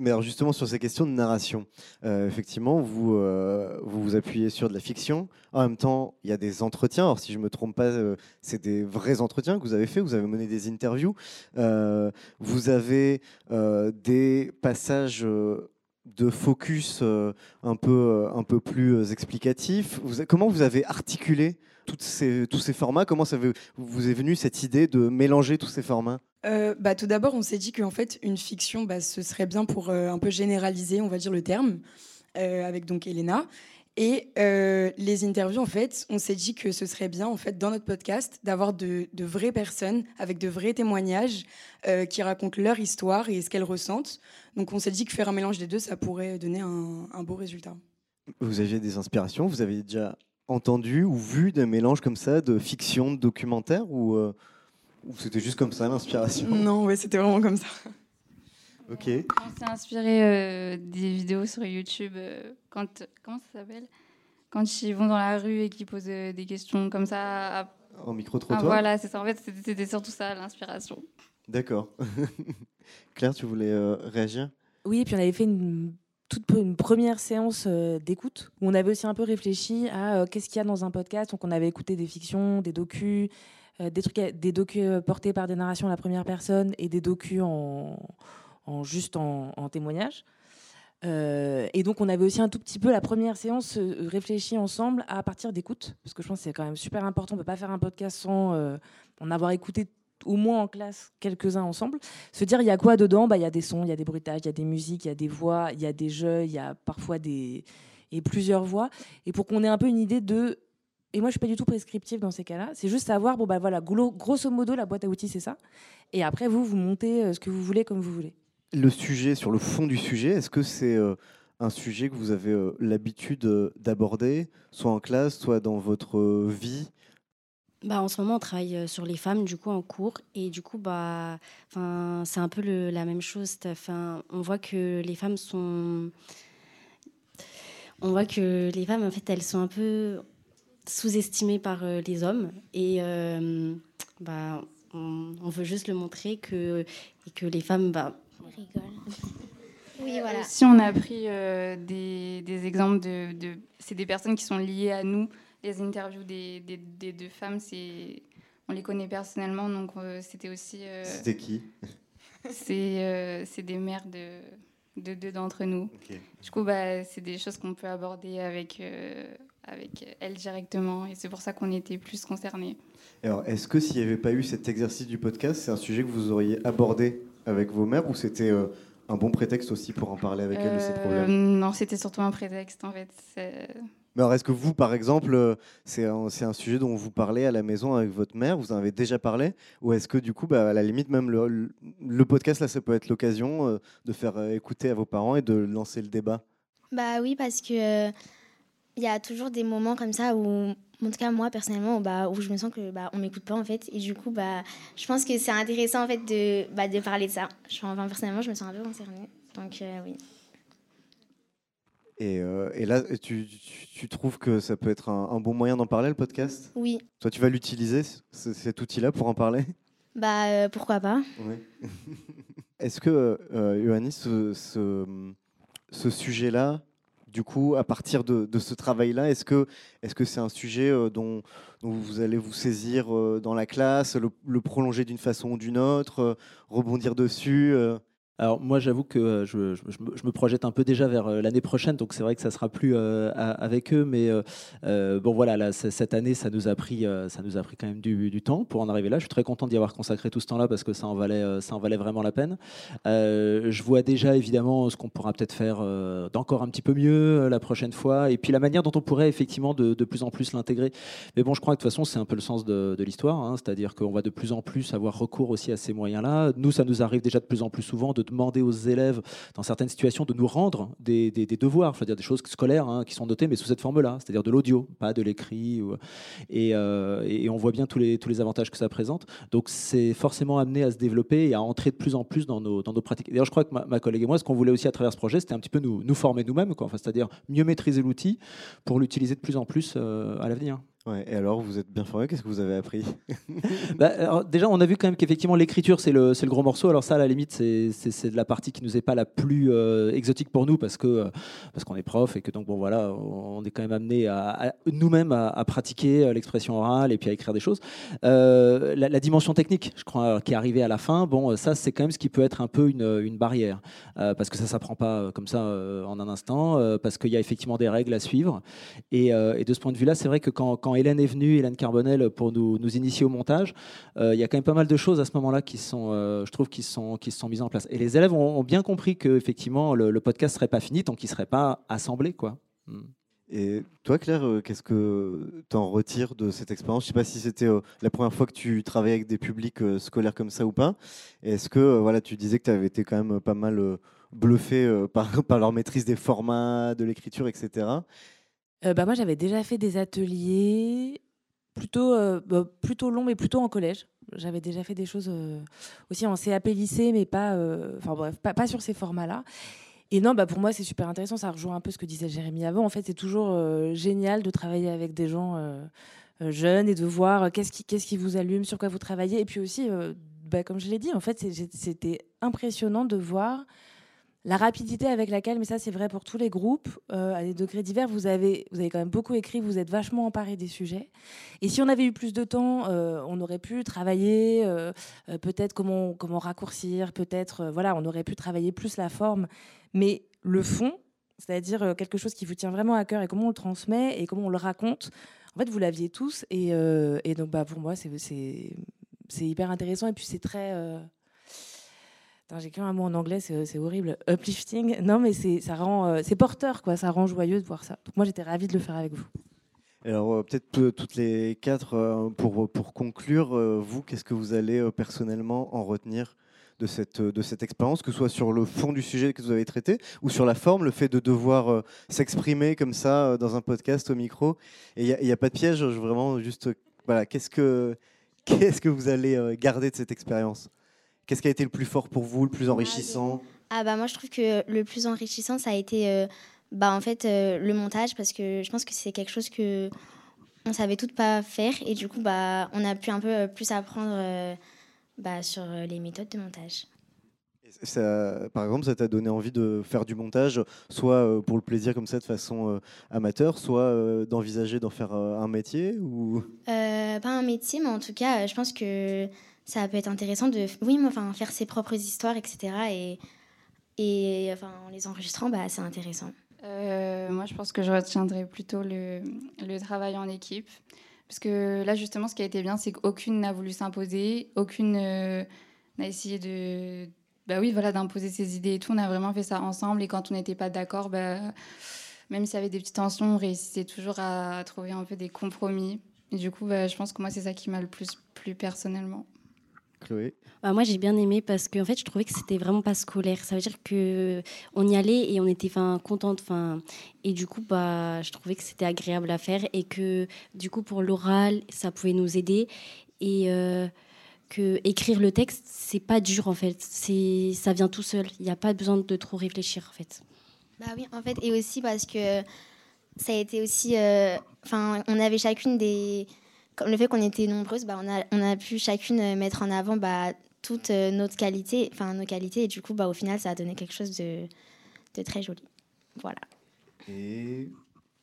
Mais alors justement sur ces questions de narration, euh, effectivement, vous, euh, vous vous appuyez sur de la fiction. En même temps, il y a des entretiens. Alors si je me trompe pas, euh, c'est des vrais entretiens que vous avez fait. Vous avez mené des interviews. Vous avez des passages. De focus euh, un peu euh, un peu plus euh, a- comment vous avez articulé ces, tous ces formats? Comment vous est venu cette idée de mélanger tous ces formats? Bah, tout d'abord, on s'est dit qu'en fait, une fiction, bah, ce serait bien pour un peu généraliser, on va dire le terme, avec donc Elena. Et euh, les interviews, en fait, on s'est dit que ce serait bien, en fait, dans notre podcast, d'avoir de, de vraies personnes avec de vrais témoignages euh, qui racontent leur histoire et ce qu'elles ressentent. Donc, on s'est dit que faire un mélange des deux, ça pourrait donner un, un beau résultat. Vous aviez des inspirations Vous avez déjà entendu ou vu des mélanges comme ça de fiction, de documentaire ou, euh, ou c'était juste comme ça l'inspiration? Non, ouais, c'était vraiment comme ça. Ok. On s'est inspiré euh, des vidéos sur YouTube euh, quand comment ça s'appelle? Quand ils vont dans la rue et qu'ils posent euh, des questions comme ça. à- En micro-trottoir Ah, Voilà, c'est ça. En fait, c'était- c'était surtout ça l'inspiration. D'accord. *laughs* Claire, tu voulais euh, réagir? Oui, et puis on avait fait une toute une première séance euh, d'écoute où on avait aussi un peu réfléchi à euh, qu'est-ce qu'il y a dans un podcast. Donc on avait écouté des fictions, des docus, euh, des trucs, des docus euh, portés par des narrations à la première personne et des docus en, juste en, témoignage. Euh, et donc on avait aussi un tout petit peu la première séance euh, réfléchie ensemble à partir d'écoute parce que je pense que c'est quand même super important. On peut pas faire un podcast sans euh, en avoir écouté au moins en classe quelques-uns ensemble. Se dire il y a quoi dedans? Bah il y a des sons, il y a des bruitages, il y a des musiques, il y a des voix, il y a des jeux, il y a parfois des et plusieurs voix. Et pour qu'on ait un peu une idée de et moi je suis pas du tout prescriptive dans ces cas-là. C'est juste savoir bon bah voilà grosso modo la boîte à outils c'est ça. Et après vous vous montez euh, ce que vous voulez comme vous voulez. Le sujet, sur le fond du sujet, est-ce que c'est euh, un sujet que vous avez euh, l'habitude euh, d'aborder, soit en classe, soit dans votre vie? Bah, en ce moment, on travaille sur les femmes, du coup, en cours. Et du coup, bah, c'est un peu la même chose. On voit que les femmes sont... On voit que les femmes, en fait, elles sont un peu sous-estimées par les hommes. Et bah, on, veut juste le montrer que, que les femmes... Bah, *laughs* Oui, voilà. Si on a pris euh, des, des exemples de, de- c'est des personnes qui sont liées à nous. Les interviews des, des, des deux femmes, c'est, on les connaît personnellement, donc euh, c'était aussi. euh, C'était qui? C'est, euh, c'est des mères de, de deux d'entre nous. Du coup, bah, c'est des choses qu'on peut aborder avec, euh, avec elles directement, et c'est pour ça qu'on était plus concernés. Alors, est-ce que s'il n'y avait pas eu cet exercice du podcast, c'est un sujet que vous auriez abordé avec vos mères ou c'était euh, un bon prétexte aussi pour en parler avec elles de ces Euh, problèmes non, c'était surtout un prétexte en fait. C'est- Mais alors, est-ce que vous, par exemple, euh, c'est un, sujet dont vous parlez à la maison avec votre mère Vous en avez déjà parlé? Ou est-ce que, du coup, bah, à la limite, même le, le- podcast, là, ça peut être l'occasion euh, de faire euh, écouter à vos parents et de lancer le débat? Bah oui, parce que il y a toujours des moments comme ça où, en tout cas moi personnellement, bah, où je me sens que bah, on m'écoute pas en fait, et du coup bah, je pense que c'est intéressant en fait de, bah, de parler de ça. Je, enfin, personnellement, je me sens un peu concernée, donc euh, oui. et, euh, et là, tu, tu- tu trouves que ça peut être un, un bon moyen d'en parler, le podcast? Oui. Toi, tu vas l'utiliser, cet outil-là, pour en parler? Bah euh, pourquoi pas. Oui. *laughs* Est-ce que, Ioannis, ce, ce, ce sujet-là, du coup, à partir de, ce travail-là, est-ce que c'est un sujet euh, dont, vous allez vous saisir euh, dans la classe, le, prolonger d'une façon ou d'une autre, euh, rebondir dessus Alors moi j'avoue que euh, je, je- me, je me projette un peu déjà vers euh, l'année prochaine, donc c'est vrai que ça sera plus euh, avec eux, mais bon voilà, cette année ça nous a pris, ça nous a pris quand même du, du temps pour en arriver là. Je suis très content d'y avoir consacré tout ce temps-là parce que ça en valait, ça en valait vraiment la peine. Je vois déjà évidemment ce qu'on pourra peut-être faire d'encore un petit peu mieux la prochaine fois, et puis la manière dont on pourrait effectivement de, de plus en plus l'intégrer. Mais bon, je crois que de toute façon c'est un peu le sens de, de l'histoire, hein, c'est-à-dire qu'on va de plus en plus avoir recours aussi à ces moyens-là. Nous, ça nous arrive déjà de plus en plus souvent de demander aux élèves, dans certaines situations, de nous rendre des, des- devoirs, c'est-à-dire des choses scolaires hein, qui sont notées, mais sous cette forme-là, c'est-à-dire de l'audio, pas de l'écrit. euh, et on voit bien tous les, tous les avantages que ça présente. Donc c'est forcément amené à se développer et à entrer de plus en plus dans nos, dans nos pratiques. D'ailleurs, je crois que ma, ma collègue et moi, ce qu'on voulait aussi à travers ce projet, c'était un petit peu nous, nous former nous-mêmes. Enfin, c'est-à-dire mieux maîtriser l'outil pour l'utiliser de plus en plus euh, à l'avenir. Et alors, vous êtes bien formé, qu'est-ce que vous avez appris *laughs* Bah, alors, déjà, on a vu quand même qu'effectivement l'écriture c'est le, le gros morceau. Alors ça, à la limite, c'est, de la partie qui nous est pas la plus euh, exotique pour nous parce que euh, parce qu'on est prof et que donc bon voilà, on est quand même amené à, nous-mêmes à, pratiquer euh, l'expression orale et puis à écrire des choses. La, dimension technique, je crois, qui est arrivée à la fin. Bon, ça c'est quand même ce qui peut être un peu une, barrière parce que ça s'apprend pas comme ça en un instant parce qu'il y a effectivement des règles à suivre. Et, et de ce point de vue-là, c'est vrai que quand, quand Hélène est venue, Hélène Carbonel, pour nous, initier au montage, euh, il y a quand même pas mal de choses à ce moment-là qui sont, euh, je trouve, qui sont, qui sont mises en place. Et les élèves ont, bien compris que effectivement le, le podcast serait pas fini tant qu'il serait pas assemblé, quoi. Mm. Et toi, Claire, euh, qu'est-ce que tu en retires de cette expérience? Je ne sais pas si c'était la première fois que tu travaillais avec des publics scolaires comme ça ou pas. Est-ce que voilà, tu disais que tu avais été quand même pas mal bluffé *laughs* par leur maîtrise des formats, de l'écriture, etc. Euh, bah, moi, j'avais déjà fait des ateliers plutôt, euh, bah, plutôt longs, mais plutôt en collège. J'avais déjà fait des choses euh, aussi en CAP lycée, mais pas, euh, enfin bref, pas, sur ces formats-là. Et non, bah pour moi, c'est super intéressant. Ça rejoint un peu ce que disait Jérémy avant. En fait, c'est toujours génial de travailler avec des gens jeunes et de voir qu'est-ce qui, qu'est-ce qui vous allume, sur quoi vous travaillez. Et puis aussi, bah, comme je l'ai dit, en fait, c'était impressionnant de voir la rapidité avec laquelle, mais ça c'est vrai pour tous les groupes, euh, à des degrés divers, vous avez, vous avez quand même beaucoup écrit, vous êtes vachement emparé des sujets. Et si on avait eu plus de temps, euh, on aurait pu travailler euh, peut-être comment, comment raccourcir, peut-être, voilà, on aurait pu travailler plus la forme, mais le fond, c'est-à-dire quelque chose qui vous tient vraiment à cœur et comment on le transmet et comment on le raconte, en fait, vous l'aviez tous. Et, donc, bah, pour moi, c'est hyper intéressant et puis c'est très... J'ai qu'un mot en anglais, c'est horrible. Uplifting. Non, mais ça rend, euh, c'est porteur, quoi. Ça rend joyeux de voir ça. Moi, j'étais ravie de le faire avec vous. Alors, euh, peut-être toutes les quatre, euh, pour, pour conclure, vous, qu'est-ce que vous allez personnellement en retenir de cette, de cette expérience, que ce soit sur le fond du sujet que vous avez traité ou sur la forme, le fait de devoir s'exprimer comme ça dans un podcast au micro? Et il n'y a, pas de piège, je vraiment juste qu'est-ce que, qu'est-ce que vous allez garder de cette expérience? Qu'est-ce qui a été le plus fort pour vous, le plus enrichissant? Ah bah moi je trouve que le plus enrichissant ça a été euh, bah en fait euh, le montage parce que je pense que c'est quelque chose que on savait toutes pas faire et du coup bah on a pu un peu euh, plus apprendre euh, bah, sur les méthodes de montage. Ça- par exemple, ça t'a donné envie de faire du montage, soit pour le plaisir comme ça de façon amateur, soit d'envisager d'en faire un métier ou? Euh, pas un métier mais en tout cas je pense que ça peut être intéressant de oui enfin faire ses propres histoires etc et enfin en les enregistrant bah c'est intéressant. Euh, moi, je pense que je retiendrai plutôt le, le travail en équipe. Parce que là, justement, ce qui a été bien, c'est qu'aucune n'a voulu s'imposer, aucune euh, n'a essayé de. Bah oui, voilà, d'imposer ses idées et tout. On a vraiment fait ça ensemble. Et quand on n'était pas d'accord, bah, même s'il y avait des petites tensions, on réussissait toujours à trouver un peu des compromis. Et du coup, bah, je pense que moi, c'est ça qui m'a le plus plu personnellement. Chloé Bah, moi, j'ai bien aimé parce que en fait, je trouvais que c'était vraiment pas scolaire. Ça veut dire que on y allait et on était enfin contente. Enfin, et du coup, bah, je trouvais que c'était agréable à faire et que du coup, pour l'oral, ça pouvait nous aider et euh, que écrire le texte, c'est pas dur en fait. C'est ça vient tout seul. Il n'y a pas besoin de trop réfléchir en fait. Bah oui, en fait, et aussi parce que ça a été aussi. euh, Enfin, on avait chacune des. Comme le fait qu'on était nombreuses, bah, on, a, pu chacune euh, mettre en avant bah, toutes euh, notre qualité, enfin nos qualités, et du coup, bah, au final, ça a donné quelque chose de, de très joli. Voilà.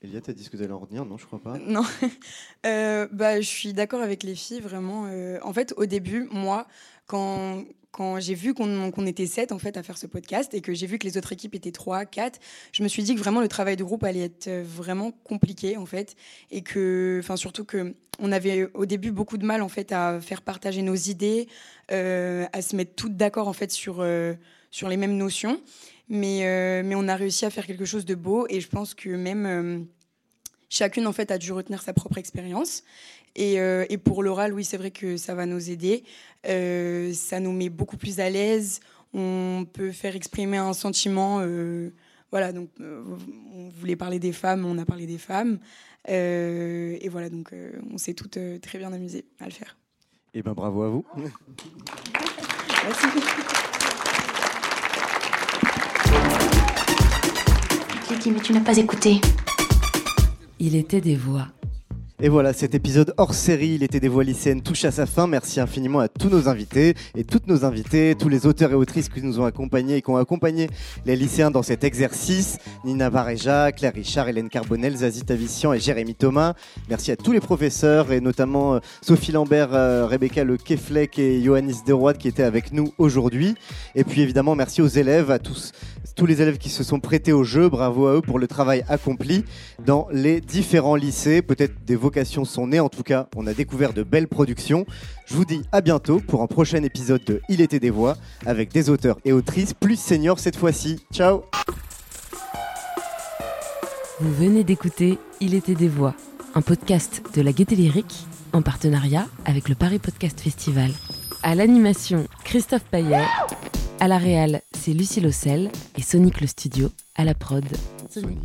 Elia, t'as dit ce que t'allais en retenir Non, je crois pas. *laughs* Non. Euh, bah, je suis d'accord avec les filles, vraiment. euh, en fait, au début, moi, quand, quand j'ai vu qu'on était sept en fait, à faire ce podcast et que j'ai vu que les autres équipes étaient trois, quatre, je me suis dit que vraiment le travail de groupe allait être euh, vraiment compliqué, en fait. Et que, enfin, surtout que on avait au début beaucoup de mal, en fait, à faire partager nos idées, à se mettre toutes d'accord, en fait, sur, sur les mêmes notions. Mais, euh, mais on a réussi à faire quelque chose de beau et je pense que même. euh, chacune en fait a dû retenir sa propre expérience. Et, euh, et pour l'oral, oui, c'est vrai que ça va nous aider. Ça nous met beaucoup plus à l'aise. On peut faire exprimer un sentiment. voilà, donc on voulait parler des femmes, on a parlé des femmes. Et voilà, donc on s'est toutes très bien amusées à le faire. Eh ben bravo à vous. *laughs* Merci. Je l'ai dit, mais tu n'as pas écouté. Il était des voix. Et voilà, cet épisode hors série, il était des voix lycéennes, touche à sa fin. Merci infiniment à tous nos invités et toutes nos invités, tous les auteurs et autrices qui nous ont accompagnés et qui ont accompagné les lycéens dans cet exercice. Nina Vareja, Claire Richard, Hélène Carbonel, Zazie Tavissian et Jérémy Thomas. Merci à tous les professeurs et notamment euh, Sophie Lambert, euh, Rebecca Le Keflek et Johannis Deroide qui étaient avec nous aujourd'hui. Et puis évidemment, merci aux élèves, à tous, tous les élèves qui se sont prêtés au jeu. Bravo à eux pour le travail accompli dans les différents lycées. Peut-être des vocations sont nées. En tout cas, on a découvert de belles productions. Je vous dis à bientôt pour un prochain épisode de Il était des voix avec des auteurs et autrices plus seniors cette fois-ci. Ciao Vous venez d'écouter Il était des voix, un podcast de la Gaieté Lyrique en partenariat avec le Paris Podcast Festival. À l'animation, Christophe Payet. À la réal, c'est Lucie Lossel et Sonic le Studio à la prod. Sonic.